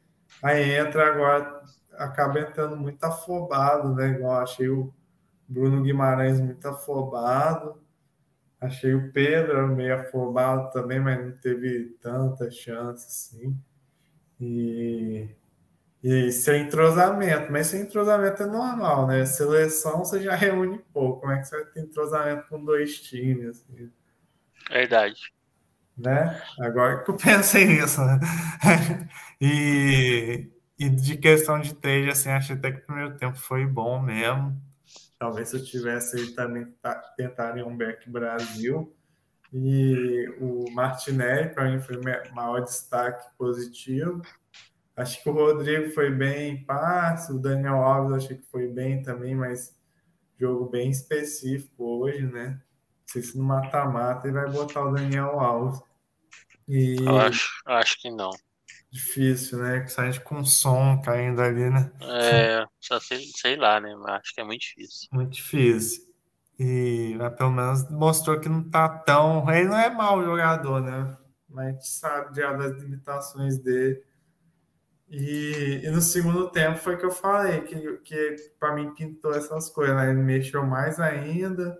[SPEAKER 2] aí entra agora, acaba entrando muito afobado, né? Igual achei o Bruno Guimarães muito afobado. Achei o Pedro meio afobado também, mas não teve tanta chance assim. E, E sem entrosamento, mas sem entrosamento é normal, né? Seleção você já reúne pouco. Como é que você vai ter entrosamento com dois times? Assim?
[SPEAKER 1] Verdade.
[SPEAKER 2] Né? Agora que eu pensei nisso, né? e, e de questão de trade, assim, achei até que o primeiro tempo foi bom mesmo. Talvez se eu tivesse também tentaria um back Brasil. E o Martinelli, para mim, foi o maior destaque positivo. Acho que o Rodrigo foi bem em passe, o Daniel Alves achei que foi bem também, mas jogo bem específico hoje, né? Não sei se no mata-mata ele vai botar o Daniel Alves.
[SPEAKER 1] E... Eu acho, acho que não.
[SPEAKER 2] Difícil, né? Que sai com som caindo ali, né?
[SPEAKER 1] É, só sei, sei lá, né? Mas acho que é muito difícil.
[SPEAKER 2] Muito difícil. E mas pelo menos mostrou que não tá tão. Ele não é mau jogador, né? Mas a gente sabe já das limitações dele. E, e, no segundo tempo foi que eu falei que, que para mim pintou essas coisas, né? Ele mexeu mais ainda.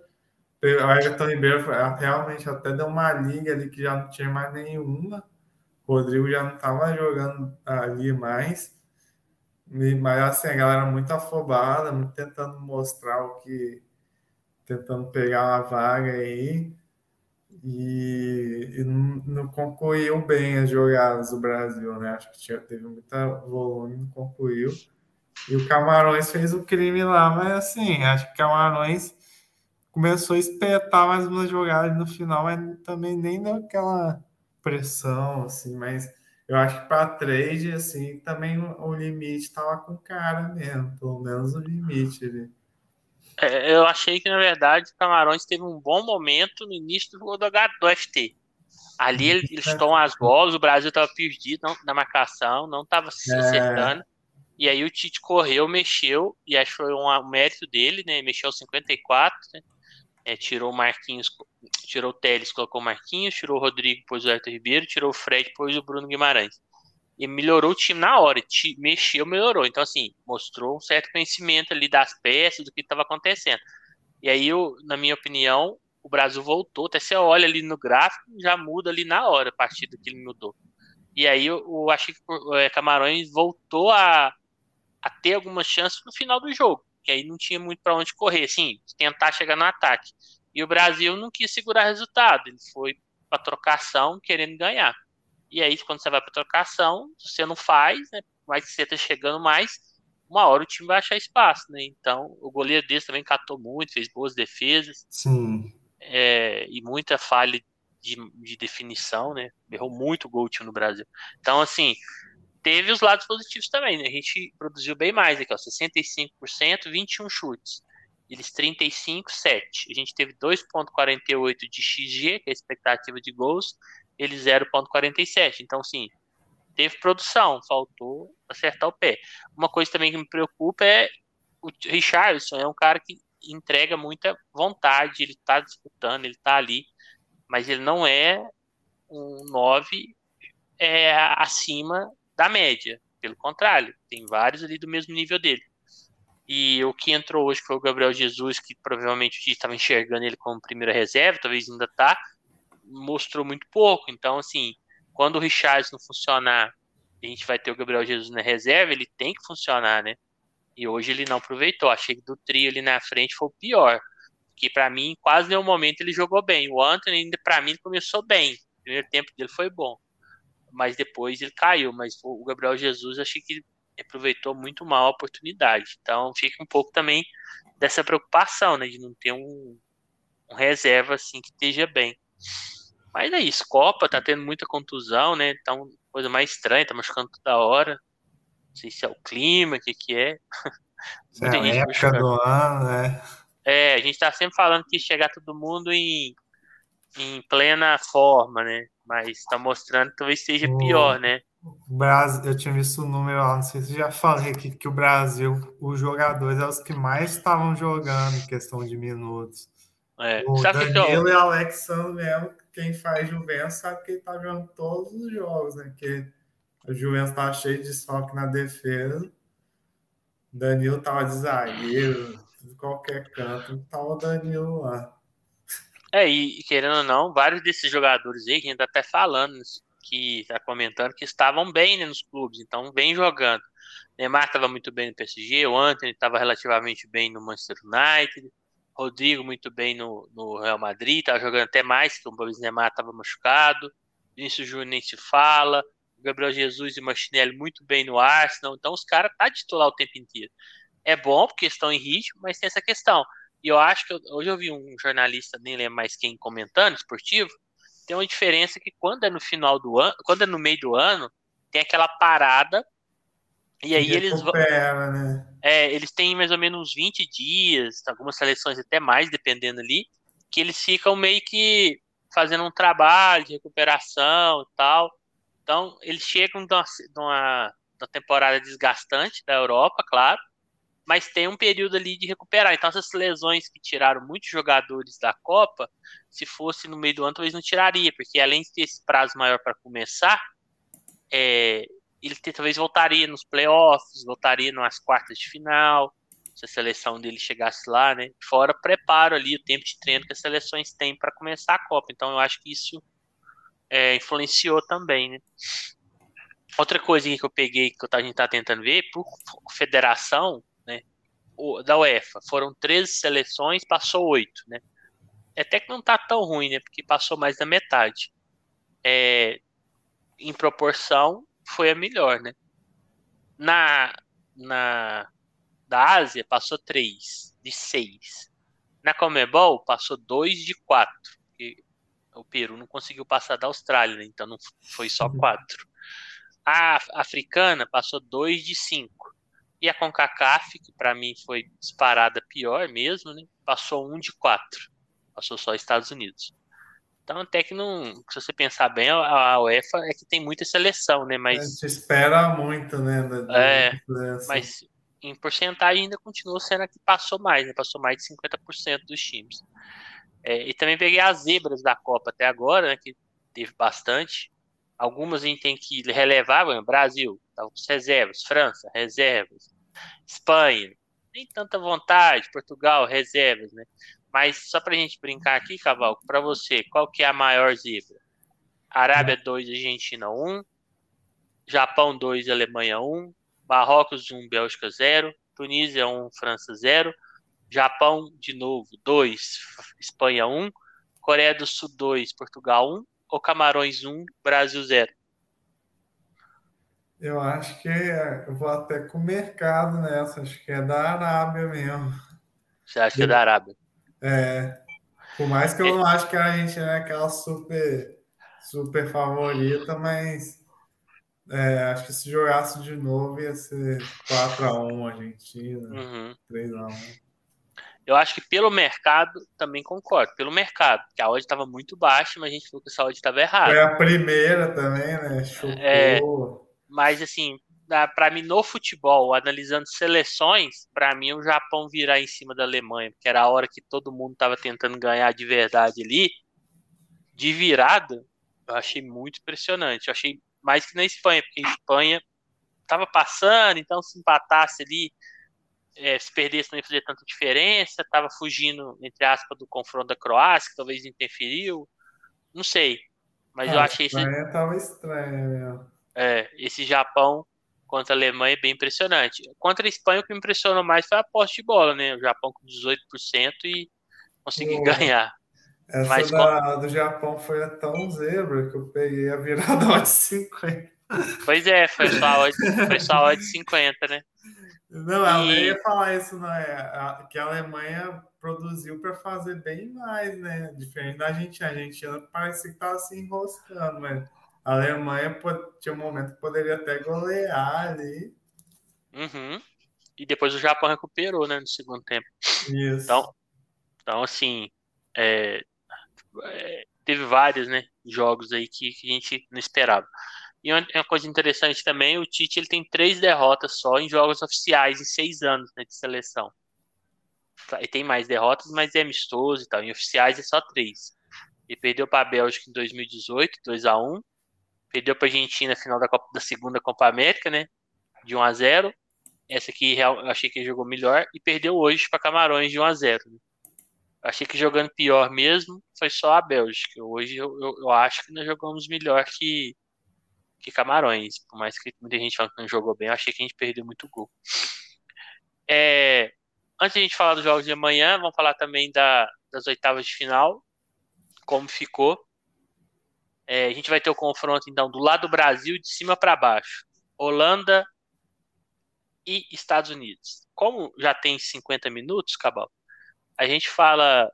[SPEAKER 2] O Everton Ribeiro realmente até deu uma liga ali que já não tinha mais nenhuma. O Rodrigo já não estava jogando ali mais. Mas assim, a galera muito afobada, muito tentando mostrar o que. tentando pegar uma vaga aí e, e não, não, concluiu bem as jogadas do Brasil, né? Acho que tinha, teve muita volume, não concluiu. E o Camarões fez o crime lá, mas assim, acho que o Camarões começou a espetar mais umas jogadas no final, mas também nem deu aquela pressão, assim, mas eu acho que para trade, assim, também o, limite estava com cara mesmo, pelo menos o limite ali.
[SPEAKER 1] É, eu achei que, na verdade, o Camarões teve um bom momento no início do, do, do FT. Ali eles tomam as bolas, o Brasil estava perdido não, na marcação, não estava se é. acertando. E aí o Tite correu, mexeu, e acho que foi um, um mérito dele, né? Mexeu 54, né? É, tirou o Marquinhos, tirou o Teles, colocou o Marquinhos, tirou o Rodrigo, pôs o Everton Ribeiro, tirou o Fred, pôs o Bruno Guimarães e melhorou o time na hora, te mexeu, melhorou. Então, assim, mostrou um certo conhecimento ali das peças, do que estava acontecendo. E aí, eu, na minha opinião, o Brasil voltou, até você olha ali no gráfico, já muda ali na hora a partir do que ele mudou. E aí, eu, eu achei que o é, Camarões voltou a, a ter algumas chances no final do jogo, que aí não tinha muito para onde correr, assim, tentar chegar no ataque. E o Brasil não quis segurar resultado, ele foi para trocação querendo ganhar. E aí, quando você vai para trocação, você não faz, né? Mas você tá chegando mais, uma hora o time vai achar espaço, né? Então, o goleiro desse também catou muito, fez boas defesas.
[SPEAKER 2] Sim.
[SPEAKER 1] É, e muita falha de, de, definição, né? Errou muito gol o time no Brasil. Então, assim, teve os lados positivos também, né? A gente produziu bem mais aqui, ó, 65%, 21 chutes. Eles 35, 7. A gente teve 2.48 de XG, que é a expectativa de gols, ele 0,47. Então, sim, teve produção, faltou acertar o pé. Uma coisa também que me preocupa é o Richardson é um cara que entrega muita vontade, ele tá disputando, ele tá ali, mas ele não é um 9 é, acima da média. Pelo contrário, tem vários ali do mesmo nível dele. E o que entrou hoje foi o Gabriel Jesus, que provavelmente o estava enxergando ele como primeira reserva, talvez ainda tá, mostrou muito pouco. Então, assim, quando o Richardson funcionar, a gente vai ter o Gabriel Jesus na reserva, ele tem que funcionar, né? E hoje ele não aproveitou. Achei que do trio ali na frente foi o pior. Que para mim, quase nenhum momento ele jogou bem. O Anthony, ainda para mim, começou bem. O primeiro tempo dele foi bom. Mas depois ele caiu. Mas o Gabriel Jesus, achei que aproveitou muito mal a oportunidade. Então fica um pouco também dessa preocupação, né? De não ter um, um reserva assim que esteja bem. Mas é isso, Copa tá tendo muita contusão, né? Tá uma coisa mais estranha, tá machucando toda hora. Não sei se é o clima, o que que é.
[SPEAKER 2] É, gente época do ano, né?
[SPEAKER 1] É, a gente tá sempre falando que chegar todo mundo em, em plena forma, né? Mas tá mostrando que talvez seja o pior, né?
[SPEAKER 2] Brasil, eu tinha visto o número lá, não sei se já falei aqui, que o Brasil, os jogadores é os que mais estavam jogando em questão de minutos. É. O Sabe Danilo que eu... e Alexandre mesmo, quem faz Juventus sabe que ele tá jogando todos os jogos, né? Porque o Juventus tá cheio de desfalque na defesa. Danilo tava de zagueiro, de qualquer canto, tava o Danilo lá.
[SPEAKER 1] É, e querendo ou não, vários desses jogadores aí, que ainda tá até falando, que tá comentando que estavam bem né, nos clubes, então vem jogando. Neymar estava muito bem no PSG, o Anthony estava relativamente bem no Manchester United, Rodrigo muito bem no, no Real Madrid, estava jogando até mais, porque o Neymar estava machucado, Vinícius Júnior nem se fala, Gabriel Jesus e Martinelli muito bem no Arsenal, então os caras tá titular o tempo inteiro. É bom porque estão em ritmo, mas tem essa questão. E eu acho que eu, hoje eu vi um jornalista, nem lembro mais quem comentando, esportivo, tem uma diferença que quando é no final do ano, quando é no meio do ano, tem aquela parada e aí eles vão. Né? É, eles têm mais ou menos uns 20 dias, algumas seleções até mais, dependendo ali, que eles ficam meio que fazendo um trabalho de recuperação e tal. Então, eles chegam de uma, de uma, de uma temporada desgastante da Europa, claro, mas tem um período ali de recuperar. Então, essas lesões que tiraram muitos jogadores da Copa, se fosse no meio do ano, talvez não tiraria, porque além de ter esse prazo maior para começar, é, ele talvez voltaria nos playoffs, voltaria nas quartas de final, se a seleção dele chegasse lá, né? Fora preparo ali, o tempo de treino que as seleções têm para começar a Copa. Então, eu acho que isso é, influenciou também, né? Outra coisa que eu peguei, que a gente está tentando ver, por federação, da UEFA. Foram 13 seleções, passou 8, né? Até que não tá tão ruim, né? Porque passou mais da metade. É, em proporção, foi a melhor, né? Na, na da Ásia, passou 3 de 6. Na Comebol, passou 2 de 4. O Peru não conseguiu passar da Austrália, né? então não foi só 4. Uhum. A africana passou 2 de 5. E a CONCACAF, que para mim foi disparada pior mesmo, né? Passou um de quatro. Passou só Estados Unidos. Então, até que não. Se você pensar bem, a UEFA é que tem muita seleção, né? Mas. A
[SPEAKER 2] gente espera muito, né? Da,
[SPEAKER 1] é, mas em porcentagem ainda continua sendo a que passou mais, né? Passou mais de 50% dos times. É, e também peguei as zebras da Copa até agora, né? Que teve bastante. Algumas a gente tem que relevar, Brasil, tá, os reservas, França, reservas, Espanha, nem tanta vontade, Portugal, reservas, né? Mas só para a gente brincar aqui, Cavalco, para você, qual que é a maior zebra? Arábia 2, Argentina 1, Japão 2, Alemanha 1, Marrocos 1, Bélgica 0, Tunísia 1, França 0, Japão de novo 2, Espanha 1, Coreia do Sul 2, Portugal 1, ou Camarões 1, Brasil 0?
[SPEAKER 2] Eu acho que é, eu vou até com o mercado nessa, acho que é da Arábia mesmo.
[SPEAKER 1] Você acha que é da Arábia?
[SPEAKER 2] É. Por mais que eu é. não acho que a gente é aquela super, super favorita, mas é, acho que se jogasse de novo ia ser 4x1 Argentina, uhum. 3x1.
[SPEAKER 1] Eu acho que pelo mercado, também concordo. Pelo mercado, que a odd estava muito baixa, mas a gente falou que essa odd estava errada.
[SPEAKER 2] Foi a primeira também, né? Chocou. É,
[SPEAKER 1] mas, assim, para mim, no futebol, analisando seleções, para mim, o Japão virar em cima da Alemanha, porque era a hora que todo mundo estava tentando ganhar de verdade ali, de virada, eu achei muito impressionante. Eu achei mais que na Espanha, porque a Espanha estava passando, então se empatasse ali é, se perdesse não ia fazer tanta diferença, estava fugindo, entre aspas, do confronto da Croácia, que talvez interferiu, não sei. Mas ah, eu achei esse.
[SPEAKER 2] Tava estranho mesmo.
[SPEAKER 1] É, esse Japão contra a Alemanha é bem impressionante. Contra a Espanha, o que me impressionou mais foi a posse de bola, né? O Japão com 18% e conseguiu ganhar.
[SPEAKER 2] Essa Mas, da, do Japão foi tão zebra que eu peguei a virada de 50.
[SPEAKER 1] Pois é, foi só a odd, foi só a odd 50, né?
[SPEAKER 2] Não, ela e... ia falar isso, não é? Que a Alemanha produziu para fazer bem mais, né? Diferente da Argentina. A Argentina parece que estava se enroscando, mas a Alemanha tinha um momento que poderia até golear ali.
[SPEAKER 1] Uhum. E depois o Japão recuperou, né, no segundo tempo.
[SPEAKER 2] Isso.
[SPEAKER 1] Então, então assim, é, é, teve vários, né, jogos aí que, que a gente não esperava. E uma, coisa interessante também, o Tite ele tem três derrotas só em jogos oficiais em seis anos né, de seleção. E tem mais derrotas, mas é amistoso e tal. Em oficiais é só três. Ele perdeu para a Bélgica em 2018, 2 a 1 Perdeu para a Argentina na final da, Copa, da segunda Copa América, né? De 1 a 0 Essa aqui eu achei que ele jogou melhor. E perdeu hoje para Camarões de 1 a 0 né? Achei que jogando pior mesmo foi só a Bélgica. Hoje eu, eu, eu acho que nós jogamos melhor que, que Camarões. Por mais que muita gente fala que não jogou bem, eu achei que a gente perdeu muito gol. É, antes de a gente falar dos jogos de amanhã, vamos falar também da, das oitavas de final, como ficou. É, a gente vai ter o confronto, então, do lado do Brasil, de cima para baixo. Holanda e Estados Unidos. Como já tem 50 minutos, Cabal, a gente fala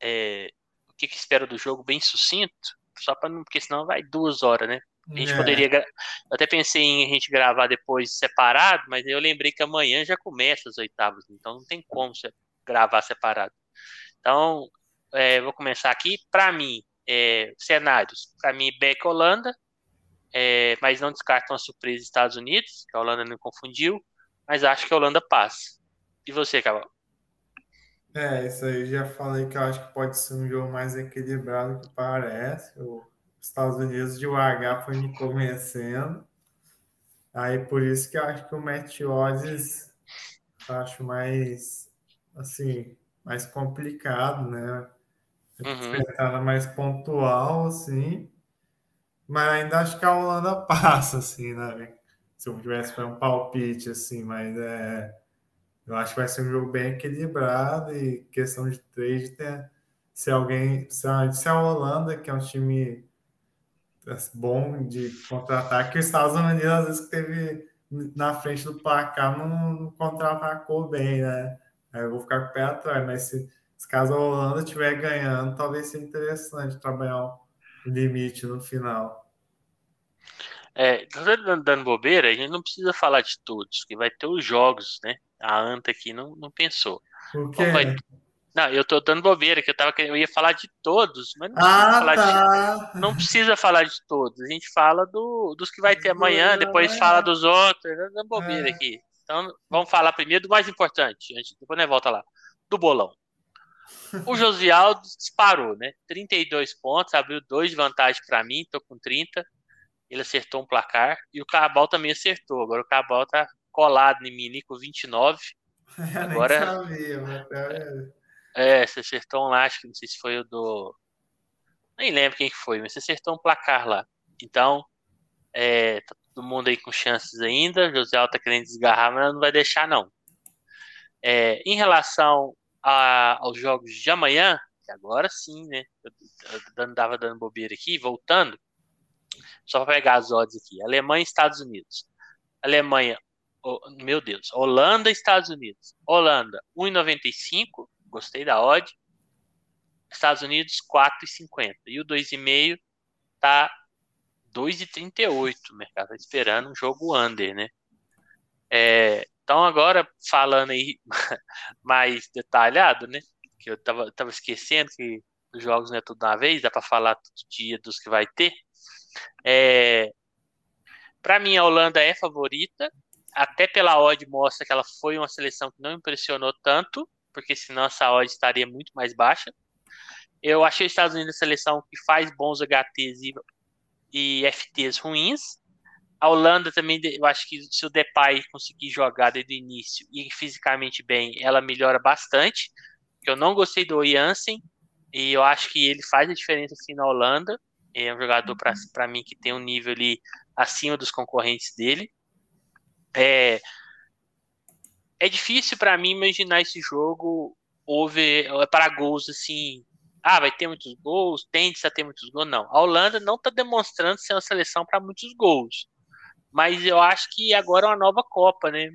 [SPEAKER 1] é, o que, que espera do jogo bem sucinto, só para não, porque senão vai duas horas, né? A gente é. poderia. Eu até pensei em a gente gravar depois separado, mas eu lembrei que amanhã já começa as oitavas, então não tem como gravar separado. Então, é, vou começar aqui. Para mim, é, cenários. Para mim, Beck Holanda, é, mas não descartam a surpresa Estados Unidos, que a Holanda não confundiu, mas acho que a Holanda passa. E você, Cabal?
[SPEAKER 2] É, isso aí já falei que eu acho que pode ser um jogo mais equilibrado que parece. Os Estados Unidos de UH foi me convencendo. Aí por isso que eu acho que o Matt Odds acho mais assim, mais complicado, né? Uhum. mais pontual, assim. Mas ainda acho que a Holanda passa, assim, né? Se eu tivesse um palpite, assim, mas é eu acho que vai ser um jogo bem equilibrado e questão de trade, tem, se alguém, se a, se a Holanda, que é um time bom de contra-ataque, os Estados Unidos às vezes teve na frente do placar não, contra-atacou bem, né? Aí eu vou ficar com o pé atrás, mas se, se caso a Holanda estiver ganhando, talvez seja interessante trabalhar o limite no final.
[SPEAKER 1] É, dando bobeira, a gente não precisa falar de todos, que vai ter os jogos, né? A Anta aqui não, não pensou.
[SPEAKER 2] Por quê? Vai...
[SPEAKER 1] Não, eu tô dando bobeira, que eu, tava, eu ia falar de todos, mas não precisa, ah, falar, tá. de, não precisa falar de todos. A gente fala do, dos que vai ter amanhã, depois fala dos outros, dando bobeira é. aqui. Então, vamos falar primeiro do mais importante, depois nós volta lá, do bolão. O Josialdo disparou, né? 32 pontos, abriu dois de vantagem para mim, tô com 30. Ele acertou um placar e o Cabal também acertou. Agora o Cabal tá colado em mim com 29. Agora, sabia, é, você acertou um lá, acho que não sei se foi o do. Nem lembro quem que foi, mas você acertou um placar lá. Então, é, tá todo mundo aí com chances ainda. José Alta querendo desgarrar, mas não vai deixar, não. É, em relação a, aos jogos de amanhã, que agora sim, né? Eu, eu dava dando bobeira aqui, voltando. Só para pegar as odds aqui. Alemanha e Estados Unidos. Alemanha meu Deus, Holanda, Estados Unidos. Holanda, 1,95, gostei da odd. Estados Unidos, 4,50. E o 2,5 tá 2,38. O mercado tá esperando um jogo under, né? É, então, agora, falando aí mais detalhado, né? Que eu tava, tava esquecendo que os jogos não é tudo uma vez, dá para falar todo dia dos que vai ter. É, para mim, a Holanda é favorita, até pela odd mostra que ela foi uma seleção que não impressionou tanto, porque senão essa odd estaria muito mais baixa. Eu achei os Estados Unidos a seleção que faz bons HTs e, e FTs ruins. A Holanda também, eu acho que se o Depay conseguir jogar desde o início e fisicamente bem, ela melhora bastante. Eu não gostei do Jansen e eu acho que ele faz a diferença assim na Holanda. É um jogador para mim que tem um nível ali acima dos concorrentes dele. É, é difícil para mim imaginar esse jogo over é para gols assim. Ah, vai ter muitos gols, tende a ter muitos gols. Não. A Holanda não está demonstrando ser uma seleção para muitos gols. Mas eu acho que agora é uma nova Copa, né?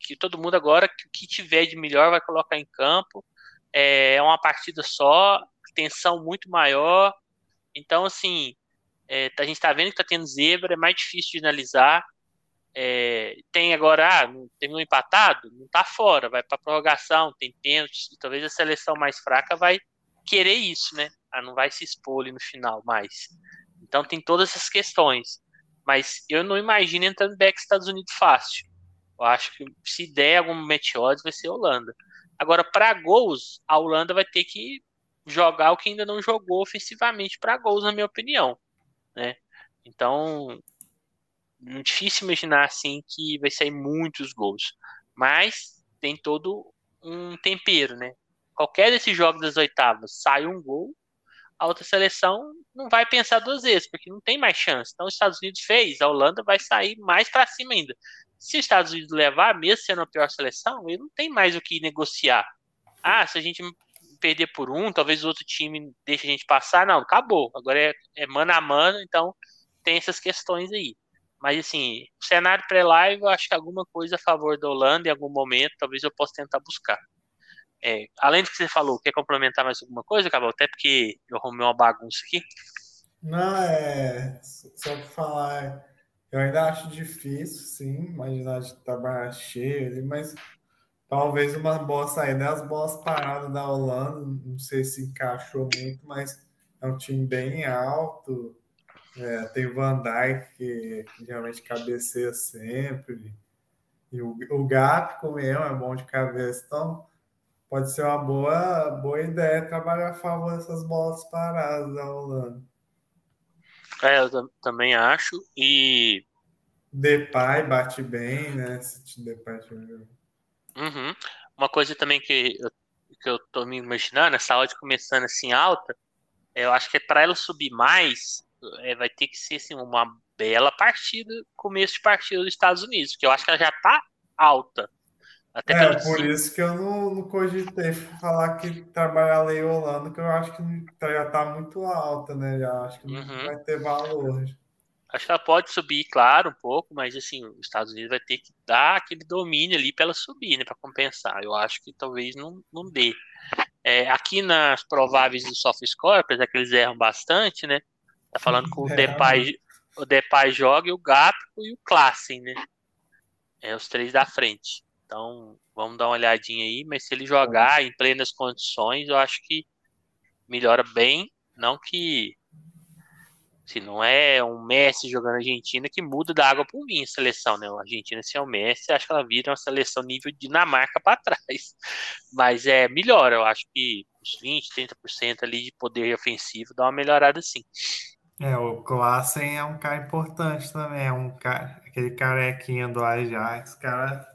[SPEAKER 1] Que todo mundo agora, que tiver de melhor vai colocar em campo. É, é uma partida só, tensão muito maior. Então, assim, é, a gente está vendo que está tendo zebra, é mais difícil de analisar. É, tem agora, ah, terminou empatado, não está fora, vai para prorrogação, tem pênaltis, talvez a seleção mais fraca vai querer isso, né? Ah, não vai se expor ali no final mais. Então tem todas essas questões. Mas eu não imagino entrando back Estados Unidos fácil. Eu acho que se der algum meteoros vai ser a Holanda. Agora, para gols, a Holanda vai ter que jogar o que ainda não jogou ofensivamente para gols, na minha opinião. Né? Então, difícil imaginar assim que vai sair muitos gols. Mas tem todo um tempero, né? Qualquer desses jogos das oitavas sai um gol, a outra seleção não vai pensar duas vezes, porque não tem mais chance. Então, os Estados Unidos fez, a Holanda vai sair mais para cima ainda. Se os Estados Unidos levar, mesmo sendo a pior seleção, ele não tem mais o que negociar. Ah, se a gente perder por um, talvez o outro time deixe a gente passar. Não, acabou. Agora é, é mano a mano, então tem essas questões aí. Mas assim, o cenário pré-live, eu acho que alguma coisa a favor da Holanda em algum momento, talvez eu possa tentar buscar. É, além do que você falou, quer complementar mais alguma coisa, Cabal? Até porque eu arrumei uma bagunça aqui.
[SPEAKER 2] Não, é. Só para falar, eu ainda acho difícil, sim, imaginar de trabalhar cheio ali, mas talvez uma boa saída. As boas paradas da Holanda, não sei se encaixou muito, mas é um time bem alto. É, tem o Van Dijk, que, que geralmente cabeceia sempre. E o, o Gato mesmo é bom de cabeça. Então, pode ser uma boa, boa ideia trabalhar a favor dessas bolas paradas da Holanda.
[SPEAKER 1] É, eu também acho. E.
[SPEAKER 2] Depay bate bem, né? Se Depay
[SPEAKER 1] uhum. Uma coisa também que eu, que eu tô me imaginando, essa odd começando assim alta, eu acho que é para ela subir mais, é, vai ter que ser assim, uma bela partida, começo de partida dos Estados Unidos, que eu acho que ela já tá alta.
[SPEAKER 2] Até é, por sim. isso que eu não, não cogitei falar que trabalhar a lei Holanda, que eu acho que já está muito alta, né? Já acho que uhum. não vai ter valor.
[SPEAKER 1] Acho que ela pode subir, claro, um pouco, mas assim, os Estados Unidos vai ter que dar aquele domínio ali para ela subir, né? Para compensar. Eu acho que talvez não, não dê. É, aqui nas prováveis do soft score, apesar que eles erram bastante, né? Tá falando com o é, Depay, o Depay joga e o Gato e o Klassen, né? É os três da frente. Então, vamos dar uma olhadinha aí, mas se ele jogar em plenas condições, eu acho que melhora bem. Não que se não é um Messi jogando Argentina que muda da água para o vinho a seleção, né? A Argentina, se é o Messi, acho que ela vira uma seleção nível Dinamarca para trás. Mas é melhor, eu acho que uns 20, 30% ali de poder ofensivo dá uma melhorada sim.
[SPEAKER 2] É, o Klassen é um cara importante também, é um cara, aquele carequinha do Ajax, cara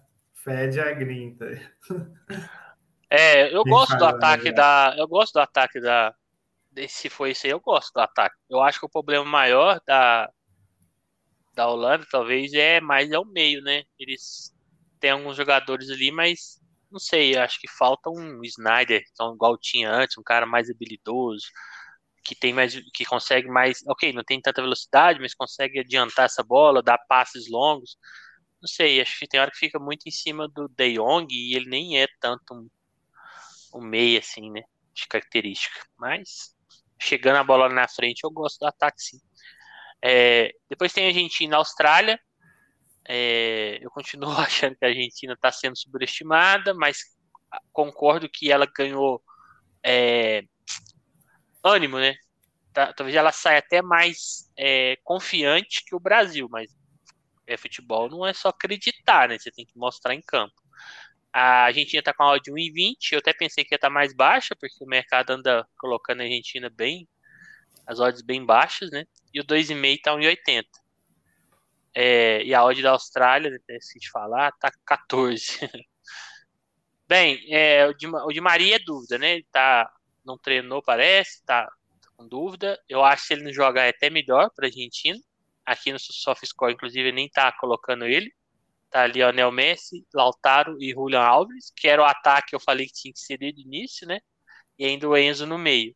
[SPEAKER 2] fede a grinta.
[SPEAKER 1] É, eu gosto do ataque da. Eu gosto do ataque da. Se foi isso aí, eu gosto do ataque. Eu acho que o problema maior da, da Holanda, talvez, é mais é o meio, né? Eles têm alguns jogadores ali, mas não sei, acho que falta um Snyder, então, igual tinha antes, um cara mais habilidoso, que tem mais, que consegue mais, ok, não tem tanta velocidade, mas consegue adiantar essa bola, dar passes longos não sei, acho que tem hora que fica muito em cima do De Jong e ele nem é tanto um, um meio assim, né? De característica. Mas chegando a bola na frente, eu gosto do ataque sim. É, depois tem a Argentina e Austrália. É, eu continuo achando que a Argentina está sendo subestimada, mas concordo que ela ganhou é, ânimo, né? Tá, talvez ela saia até mais é, confiante que o Brasil, mas é, futebol não é só acreditar, né? Você tem que mostrar em campo. A Argentina tá com a odd de 1,20. Eu até pensei que ia estar tá mais baixa, porque o mercado anda colocando a Argentina bem, as odds bem baixas, né? E o 2,5 tá 1,80. É, e a odd da Austrália, né, se te falar, tá 14. bem, é, o, de, o Maria é dúvida, né? Ele tá, não treinou, parece, tá, tá com dúvida. Eu acho que ele não jogar é até melhor para a Argentina. Aqui no SoftScore, inclusive, nem tá colocando ele. Tá ali o Neo Messi, Lautaro e Julian Alves, que era o ataque que eu falei que tinha que ser desde o início, né? E ainda o Enzo no meio.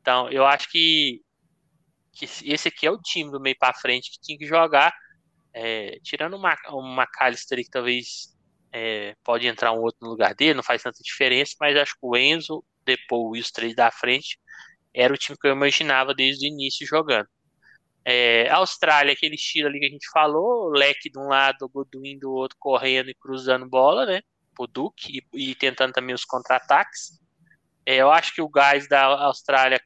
[SPEAKER 1] Então, eu acho que, que esse aqui é o time do meio para frente que tinha que jogar. É, tirando uma, uma McAllister que talvez é, pode entrar um outro no lugar dele, não faz tanta diferença, mas acho que o Enzo, depois e os três da frente, era o time que eu imaginava desde o início jogando. É, Austrália, aquele estilo ali que a gente falou, leque de um lado, o Goodwin do outro correndo e cruzando bola, né? O Duque e, e tentando também os contra-ataques. É, eu acho que o gás da Austrália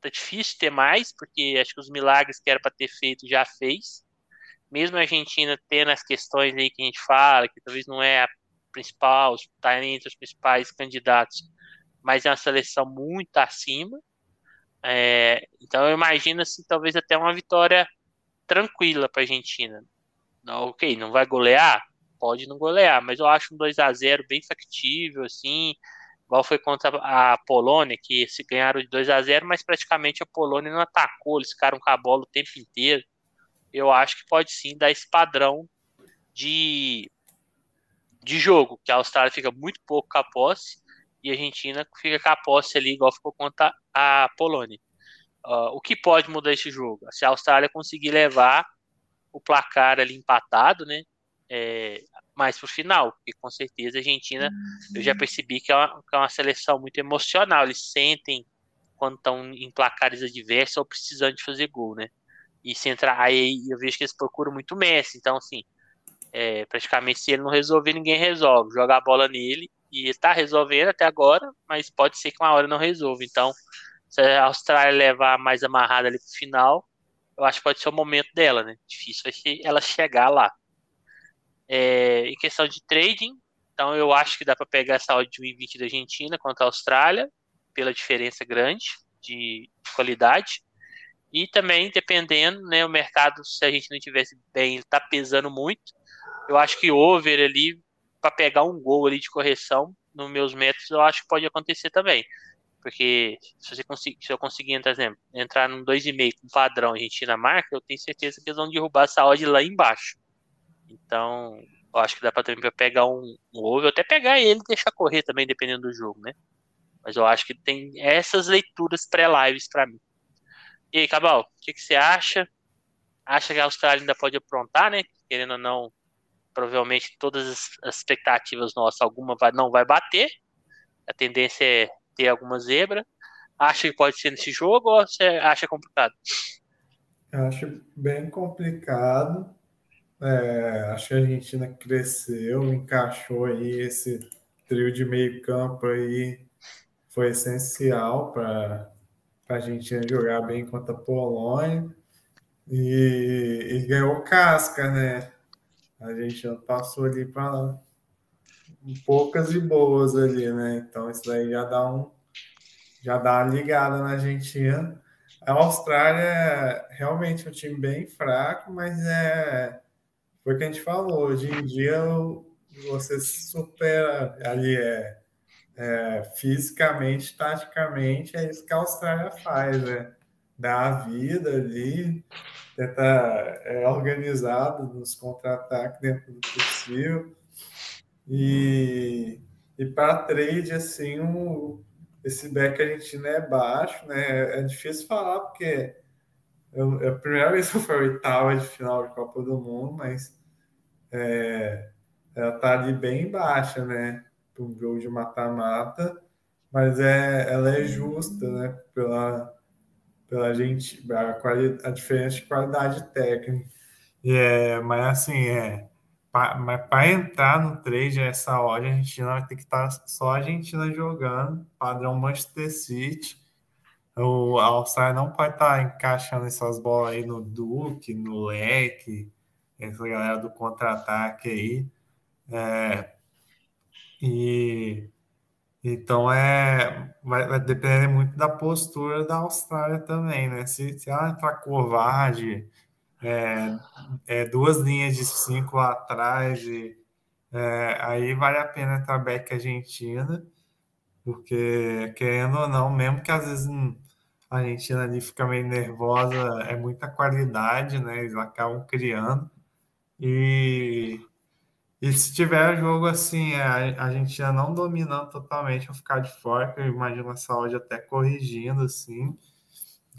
[SPEAKER 1] tá difícil ter mais, porque acho que os milagres que era para ter feito já fez. Mesmo a Argentina tendo as questões aí que a gente fala, que talvez não é a principal, está entre os principais candidatos, mas é uma seleção muito acima. É, então eu imagino assim, talvez até uma vitória tranquila para a Argentina. Não, ok, não vai golear? Pode não golear, mas eu acho um 2 a 0 bem factível, assim. igual foi contra a Polônia, que se ganharam de 2 a 0 mas praticamente a Polônia não atacou, eles ficaram com a bola o tempo inteiro. Eu acho que pode sim dar esse padrão de, de jogo, que a Austrália fica muito pouco com a posse e a Argentina fica com a posse ali, igual ficou contra a Polônia. Uh, o que pode mudar esse jogo? Se a Austrália conseguir levar o placar ali empatado, né? É, mais pro final, porque com certeza a Argentina, eu já percebi que é uma, que é uma seleção muito emocional, eles sentem quando estão em placares adversos ou precisando de fazer gol, né? E se entrar, aí eu vejo que eles procuram muito Messi, então assim, é, praticamente se ele não resolver, ninguém resolve, joga a bola nele e está resolvendo até agora, mas pode ser que uma hora não resolva, então se a Austrália levar mais amarrada ali pro final, eu acho que pode ser o momento dela, né? Difícil vai ser ela chegar lá. É, em questão de trading, então eu acho que dá para pegar essa odd de 1,20 da Argentina contra a Austrália, pela diferença grande de, qualidade. E também, dependendo, né, o mercado, se a gente não tivesse bem, ele está pesando muito. Eu acho que over ali, para pegar um gol ali de correção, nos meus métodos, eu acho que pode acontecer também. Porque se, você conseguir, se eu conseguir, por exemplo, entrar num 2,5 com padrão Argentina marca, eu tenho certeza que eles vão derrubar essa odd lá embaixo. Então, eu acho que dá pra também pegar um, um over, até pegar ele e deixar correr também, dependendo do jogo, né? Mas eu acho que tem essas leituras pré-lives para mim. E aí, Cabal, o que, que, você acha? Acha que a Austrália ainda pode aprontar, né? Querendo ou não, provavelmente todas as expectativas nossas, alguma vai, não vai bater. A tendência é ter alguma zebra. Acha que pode ser nesse jogo ou você acha complicado?
[SPEAKER 2] Acho bem complicado. É, acho que a Argentina cresceu, encaixou aí esse trio de meio campo aí foi essencial para a Argentina jogar bem contra a Polônia e, e ganhou casca, né? A Argentina passou ali para poucas e boas ali, né? Então isso daí já dá um já dá uma ligada na Argentina. A Austrália é realmente um time bem fraco, mas é foi o que a gente falou. Hoje em dia você supera ali é, é, fisicamente, taticamente, é isso que a Austrália faz, né? Dá a vida ali, tenta é, organizado nos contra-ataques dentro do possível. E, e para trade, assim, esse back argentino é baixo, né? É difícil falar, porque é a primeira vez que eu oitava de final de Copa do Mundo, mas é, ela tá ali bem baixa, né? Para um jogo de mata-mata, mas é, ela é justa, né? Pela, pela gente, a, a diferença de qualidade técnica. É, mas assim, é, pra, mas para entrar no trade, essa hora a Argentina vai ter que estar tá só a Argentina jogando, padrão Manchester City o, a Austrália não pode estar tá encaixando essas bolas aí no Duque, no Leque, essa galera do contra-ataque aí. É, e então é vai, vai, depender muito da postura da Austrália também, né? Se, se ela entrar covarde, é, é, duas linhas de cinco lá atrás, e, é, aí vale a pena entrar back Argentina, porque querendo ou não, mesmo que às vezes a Argentina ali fica meio nervosa, é muita qualidade, né? Eles acabam criando. E, e se tiver jogo assim, a Argentina não dominando totalmente, eu ficar de fora, eu imagino a saúde até corrigindo, assim.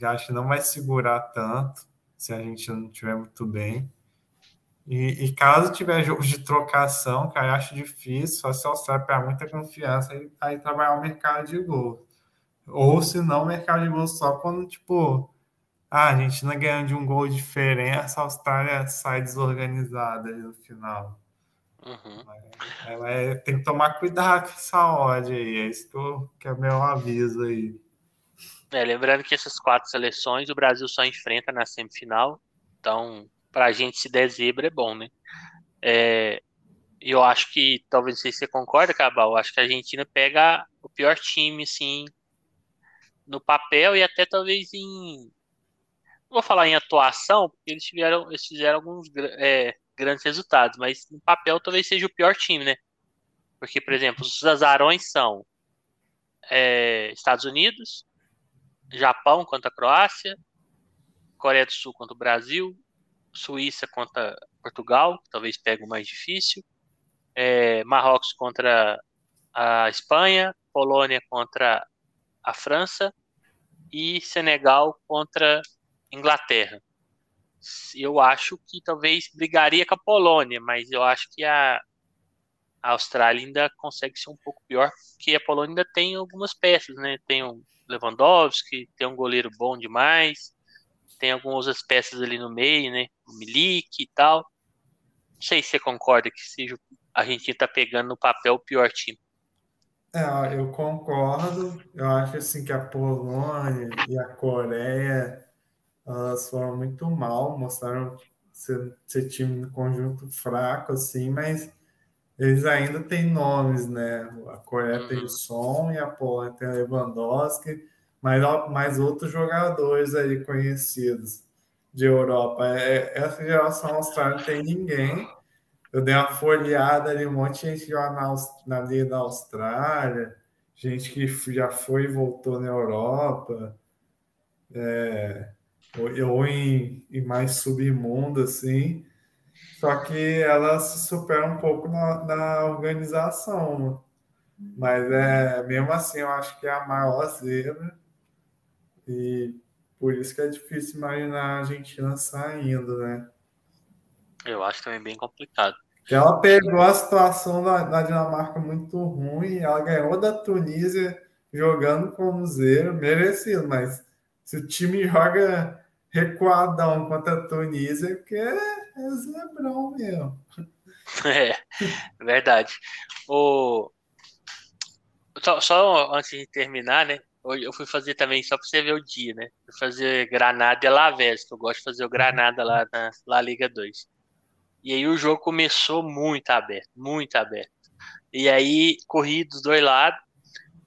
[SPEAKER 2] Eu acho que não vai segurar tanto se a gente não estiver muito bem. E, e, caso tiver jogo de trocação, cara, eu acho difícil, só se Austrália pegar muita confiança e aí trabalhar o mercado de gol. Ou se não, o mercado de gols só quando, tipo, ah, a Argentina ganhando de um gol de diferença, a Austrália sai desorganizada no final. Uhum. Ela é, tem que tomar cuidado com essa odd aí, é isso que, eu, que é o meu aviso aí.
[SPEAKER 1] É, lembrando que essas quatro seleções o Brasil só enfrenta na semifinal, então para a gente se der zebra é bom, né? É, eu acho que, talvez se você concorda, Cabal, eu acho que a Argentina pega o pior time, assim, no papel e até talvez em. Não vou falar em atuação, porque eles, tiveram, eles fizeram alguns é, grandes resultados, mas no papel talvez seja o pior time, né? Porque, por exemplo, os azarões são é, Estados Unidos, Japão contra a Croácia, Coreia do Sul contra o Brasil, Suíça contra Portugal, talvez pegue o mais difícil, é, Marrocos contra a Espanha, Polônia contra a França e Senegal contra Inglaterra. Eu acho que talvez brigaria com a Polônia, mas eu acho que a, a Austrália ainda consegue ser um pouco pior, porque a Polônia ainda tem algumas peças, né? Tem o Lewandowski, tem um goleiro bom demais, tem algumas peças ali no meio, né? O Milik e tal. Não sei se você concorda que seja a Argentina tá pegando no papel o pior time.
[SPEAKER 2] É, eu concordo. Eu acho assim que a Polônia e a Coreia elas foram muito mal, mostraram ser, ser time no conjunto fraco, assim, mas eles ainda têm nomes, né? A Coreia uhum. tem o Son e a Polônia tem o Lewandowski, mas mais outros jogadores aí conhecidos de Europa. É, essa geração australiana não tem ninguém. Eu dei uma folheada ali, um monte de gente já na, na Liga da Austrália, gente que já foi e voltou na Europa, é, ou, em, em, mais submundo, assim. Só que ela se supera um pouco na, na organização. Mas é mesmo assim, eu acho que é a maior zebra. E por isso que é difícil imaginar a Argentina saindo, né?
[SPEAKER 1] Eu acho também bem complicado.
[SPEAKER 2] Ela pegou a situação da, da Dinamarca muito ruim, ela ganhou da Tunísia jogando como zero, merecido, mas se o time joga recuadão contra a Tunísia, porque é, é zebrão mesmo.
[SPEAKER 1] É, verdade. O... Só, só antes de terminar, né? Eu fui fazer também, só para você ver o dia, né? Fui fazer Granada e Alavés, que eu gosto de fazer o Granada lá na La Liga 2. E aí o jogo começou muito aberto, muito aberto. E aí corri dos dois lados.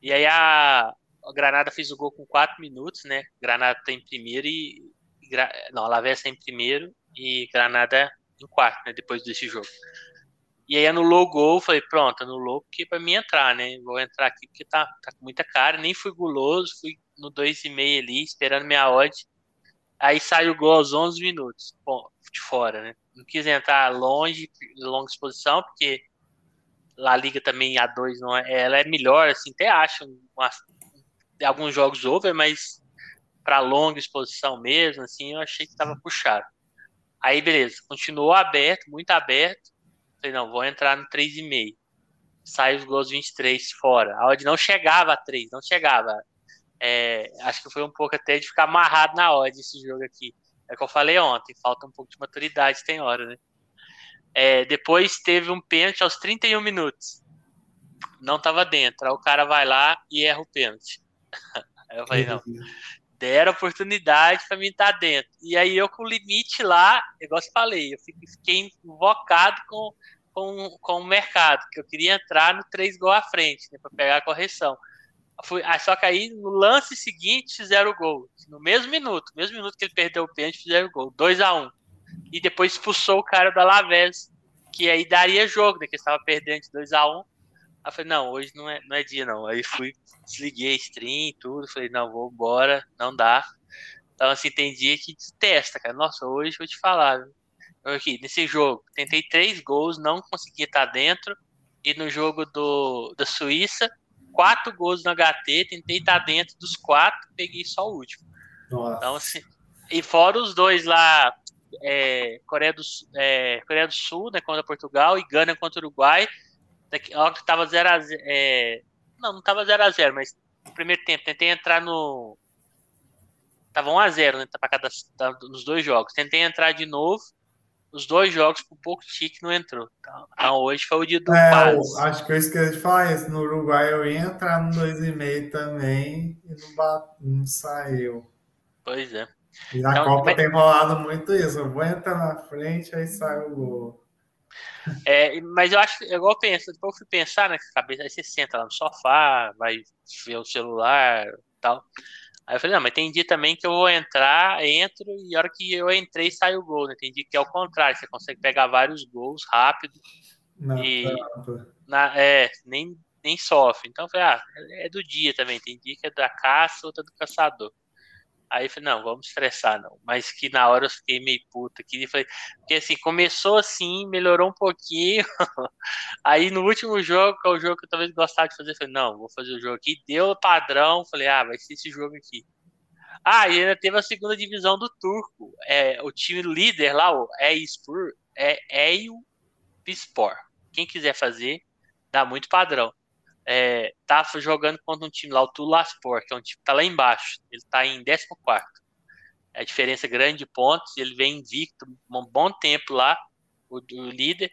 [SPEAKER 1] E aí a, a Granada fez o gol com 4 minutos, né? Granada tá em primeiro e. Não, a tá em primeiro e Granada em quarto, né? Depois desse jogo. E aí anulou o gol, falei, pronto, anulou porque para mim entrar, né? Vou entrar aqui porque tá, tá com muita cara, nem fui guloso, fui no 2,5 ali, esperando minha odd. Aí saiu o gol aos 11 minutos, bom, de fora, né? Não quis entrar longe, longa exposição, porque a Liga também A2 não é, ela é melhor, assim, até acho uma, alguns jogos over, mas para longa exposição mesmo, assim, eu achei que estava puxado. Aí, beleza, continuou aberto, muito aberto. Falei, não, vou entrar no 3,5. Sai os gols 23 fora. A odd não chegava a 3, não chegava. É, acho que foi um pouco até de ficar amarrado na odd esse jogo aqui. É o que eu falei ontem, falta um pouco de maturidade, tem hora, né? É, depois teve um pênalti aos 31 minutos. Não tava dentro. Aí o cara vai lá e erra o pênalti. Aí eu falei, não. Deram oportunidade para mim estar tá dentro. E aí eu com o limite lá, igual eu falei, eu fiquei invocado com, com, com o mercado, que eu queria entrar no 3 gol à frente, né, para pegar a correção. Fui, só que aí no lance seguinte fizeram o gol. No mesmo minuto, mesmo minuto que ele perdeu o pênalti, fizeram o gol. 2 a 1 um. E depois expulsou o cara da Lavés, que aí daria jogo, né? Que estava perdendo de 2 a 1 um. Aí falei, não, hoje não é, não é dia, não. Aí fui, desliguei a stream tudo, falei, não, vou embora, não dá. Então, assim, tem dia que testa, cara. Nossa, hoje vou te falar. Eu aqui, nesse jogo, tentei três gols, não consegui estar dentro. E no jogo do, da Suíça, quatro gols no HT, tentei estar dentro dos quatro, peguei só o último. Nossa. Então, assim, e fora os dois lá, é, Coreia, do, é, Coreia do Sul, né, contra Portugal, e Gana contra Uruguai, ó, que tava 0 a 0 é, não, não tava 0 a 0 mas no primeiro tempo, tentei entrar no tava 1 a 0 né, para cada nos dois jogos. Tentei entrar de novo, os dois jogos por pouco tique não entrou. Então, hoje foi o dia do é,
[SPEAKER 2] Acho que eu esqueci de falar isso. No Uruguai eu ia entrar no 2,5 também e não, bate, não saiu.
[SPEAKER 1] Pois é.
[SPEAKER 2] E na então, Copa mas... tem rolado muito isso. Eu vou entrar na frente, aí sai o gol.
[SPEAKER 1] É, mas eu acho, igual eu penso, depois eu fui pensar na cabeça, aí você senta lá no sofá, vai ver o celular tal. Aí eu falei, não, mas tem dia também que eu vou entrar, entro, e a hora que eu entrei, sai o gol, né? Tem dia que é o contrário, você consegue pegar vários gols rápido. Não, e na, é, nem nem sofre. Então, eu falei, ah, é do dia também. Tem dia que é da caça, outra do caçador. Aí eu falei, não, vamos estressar, não. Mas que na hora eu fiquei meio puta aqui. Falei, porque assim, começou assim, melhorou um pouquinho. Aí no último jogo, que é o jogo que eu talvez gostava de fazer, falei, não, vou fazer o jogo aqui. Deu padrão, falei, ah, vai ser esse jogo aqui. Ah, e ainda teve a segunda divisão do Turco. É, o time líder lá, o Eyspor, é Eio Pispor. Quem quiser fazer, dá muito padrão é, tá jogando contra um time lá, o Tulaspor, que é um time que tá lá embaixo. Ele tá em 14. É a diferença grande de pontos. Ele vem invicto um bom tempo lá, o, o líder.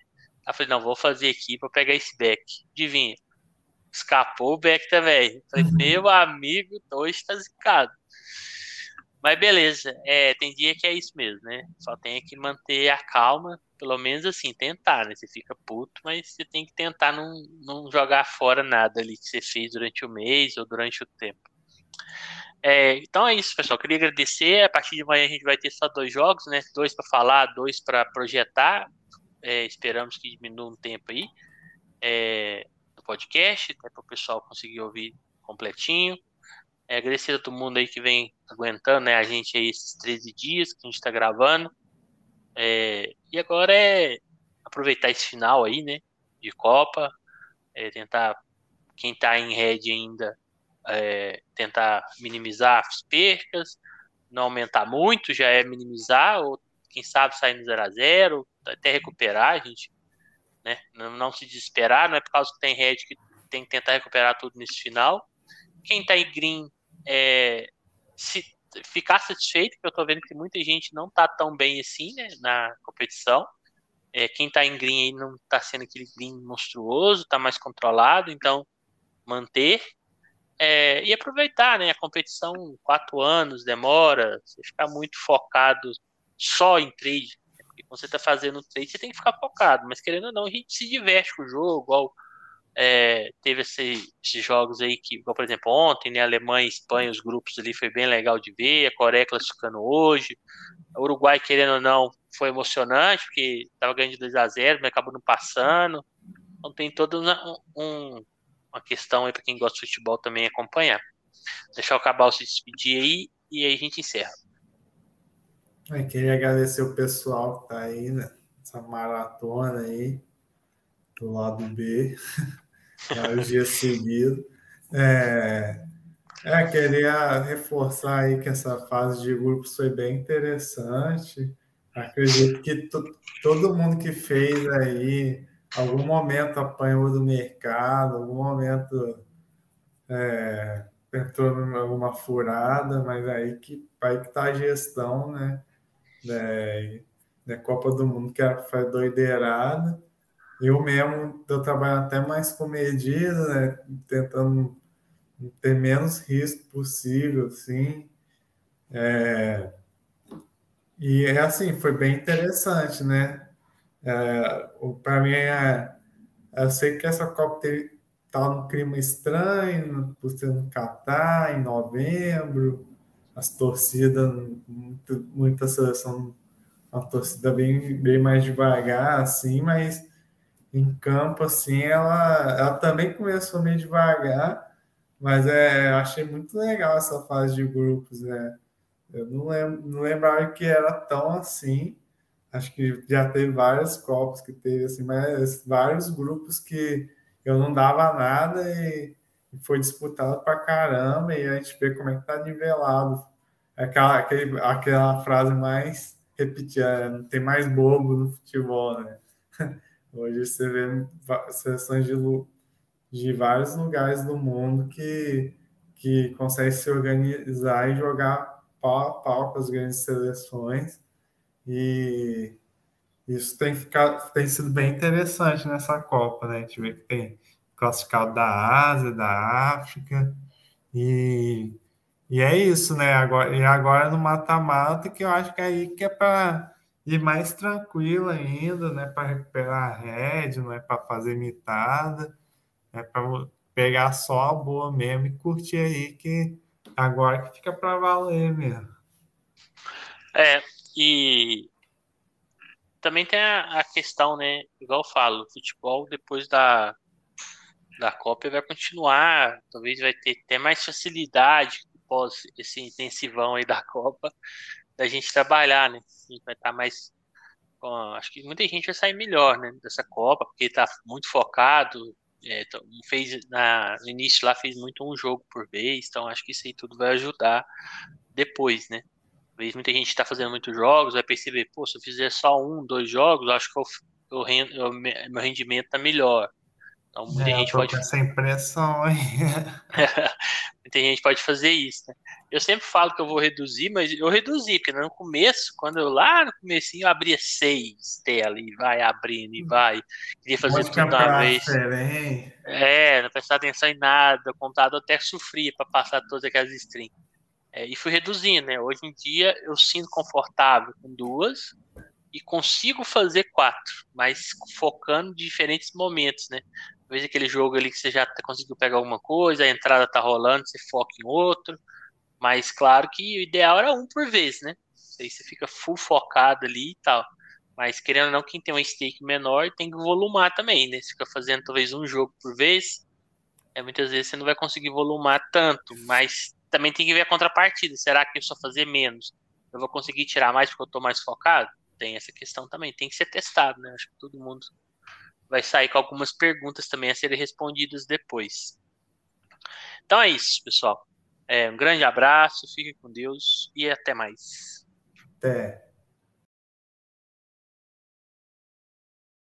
[SPEAKER 1] Aí eu falei, não, vou fazer aqui para pegar esse back. Adivinha? Escapou o back também. Falei, uhum. meu amigo, hoje tá zicado. Mas beleza, é, tem dia que é isso mesmo, né? Só tem que manter a calma, pelo menos assim, tentar, né? Você fica puto, mas você tem que tentar não, não jogar fora nada ali que você fez durante o mês ou durante o tempo. É, então é isso, pessoal. Queria agradecer. A partir de amanhã a gente vai ter só dois jogos, né? Dois para falar, dois para projetar. É, esperamos que diminua um tempo aí é, do podcast, até para o pessoal conseguir ouvir completinho. É, agradecer a todo mundo aí que vem aguentando né, a gente aí esses 13 dias que a gente está gravando. É, e agora é aproveitar esse final aí, né? De Copa, é, tentar, quem está em rede ainda, é, tentar minimizar as percas, não aumentar muito, já é minimizar, ou quem sabe sair no 0 a 0 até recuperar, gente né, não, não se desesperar, não é por causa que tem rede que tem que tentar recuperar tudo nesse final. Quem está em green, é, se ficar satisfeito, que eu tô vendo que muita gente não tá tão bem assim, né, na competição. É, quem tá em green aí não tá sendo aquele green monstruoso, tá mais controlado, então manter é, e aproveitar, né, a competição quatro anos demora, você ficar muito focado só em trade, né, porque quando você tá fazendo trade você tem que ficar focado, mas querendo ou não a gente se diverte com o jogo, é, teve esse, esses jogos aí que, por exemplo, ontem, né, Alemanha e Espanha, os grupos ali foi bem legal de ver, a Coreia classificando hoje, o Uruguai, querendo ou não, foi emocionante, porque estava ganhando de 2 a 0 mas acabou não passando. Então tem toda uma, um, uma questão aí para quem gosta de futebol também acompanhar. Deixar o Cabal se despedir aí e aí a gente encerra.
[SPEAKER 2] Eu queria agradecer o pessoal que tá aí, né? Essa maratona aí, do lado B. vários dias seguidos. É, é, queria reforçar aí que essa fase de grupos foi bem interessante. Acredito que todo mundo que fez aí, algum momento apanhou do mercado, algum momento é, entrou em alguma furada, mas aí que aí que tá a gestão, né? É, da Copa do Mundo que foi doideirada. Eu mesmo estou trabalhando até mais com medida, né? tentando ter menos risco possível, assim. É... E é assim, foi bem interessante, né? É, Para mim, é... eu sei que essa Copa está num clima estranho, por ser no Catar, em novembro, as torcidas, muita seleção, uma torcida bem, bem mais devagar, assim, mas em campo, assim, ela, ela também começou meio devagar, mas é, eu achei muito legal essa fase de grupos, né? Eu não, lembro, não lembrava que era tão assim. Acho que já teve várias Copas que teve, assim, mas vários grupos que eu não dava nada e, e foi disputado pra caramba, e a gente vê como é que tá nivelado. Aquela, aquele, aquela frase mais repetida, não tem mais bobo no futebol, né? Hoje você vê seleções de, de vários lugares do mundo que, que conseguem se organizar e jogar pau a pau com as grandes seleções. E isso tem, ficado, tem sido bem interessante nessa Copa, né? A gente vê que tem classificado da Ásia, da África, e, e é isso, né? Agora, e agora no mata-mata, que eu acho que é aí que é para e mais tranquilo ainda, né? Para recuperar a rede, não é para fazer mitada, é para pegar só a boa mesmo e curtir aí que agora que fica para valer mesmo.
[SPEAKER 1] É, e também tem a, a, questão, né? Igual eu falo, futebol depois da da Copa vai continuar, talvez vai ter até mais facilidade após esse intensivão aí da Copa, da gente trabalhar, né? A gente vai estar mais. acho que muita gente vai sair melhor, né? Dessa Copa, porque está muito focado. É, fez na, no início lá fez muito um jogo por vez, então acho que isso aí tudo vai ajudar depois, né? Talvez muita gente está fazendo muitos jogos, vai perceber, pô, se eu fizer só um, dois jogos, acho que eu, eu, eu, meu rendimento tá melhor.
[SPEAKER 2] Então muita é, gente pode. Com essa impressão, hein?
[SPEAKER 1] muita gente pode fazer isso, né? Eu sempre falo que eu vou reduzir, mas eu reduzi, porque no começo, quando eu lá no comecinho eu abria seis telas e vai abrindo e vai. Queria fazer tudo uma vez. Hein? É, não prestar atenção em nada, o computador até sofria para passar todas aquelas strings. É, e fui reduzindo, né? Hoje em dia eu sinto confortável com duas e consigo fazer quatro, mas focando em diferentes momentos, né? Às vezes aquele jogo ali que você já conseguiu pegar alguma coisa, a entrada tá rolando, você foca em outro. Mas claro que o ideal era um por vez, né? Aí você fica full focado ali e tal. Mas querendo ou não, quem tem um stake menor tem que volumar também, né? Você fica fazendo talvez um jogo por vez. É, muitas vezes você não vai conseguir volumar tanto, mas também tem que ver a contrapartida. Será que eu só fazer menos? Eu vou conseguir tirar mais porque eu tô mais focado? Tem essa questão também. Tem que ser testado, né? Acho que todo mundo vai sair com algumas perguntas também a serem respondidas depois. Então é isso, pessoal. É, um grande abraço, fique com Deus e até mais.
[SPEAKER 2] Até.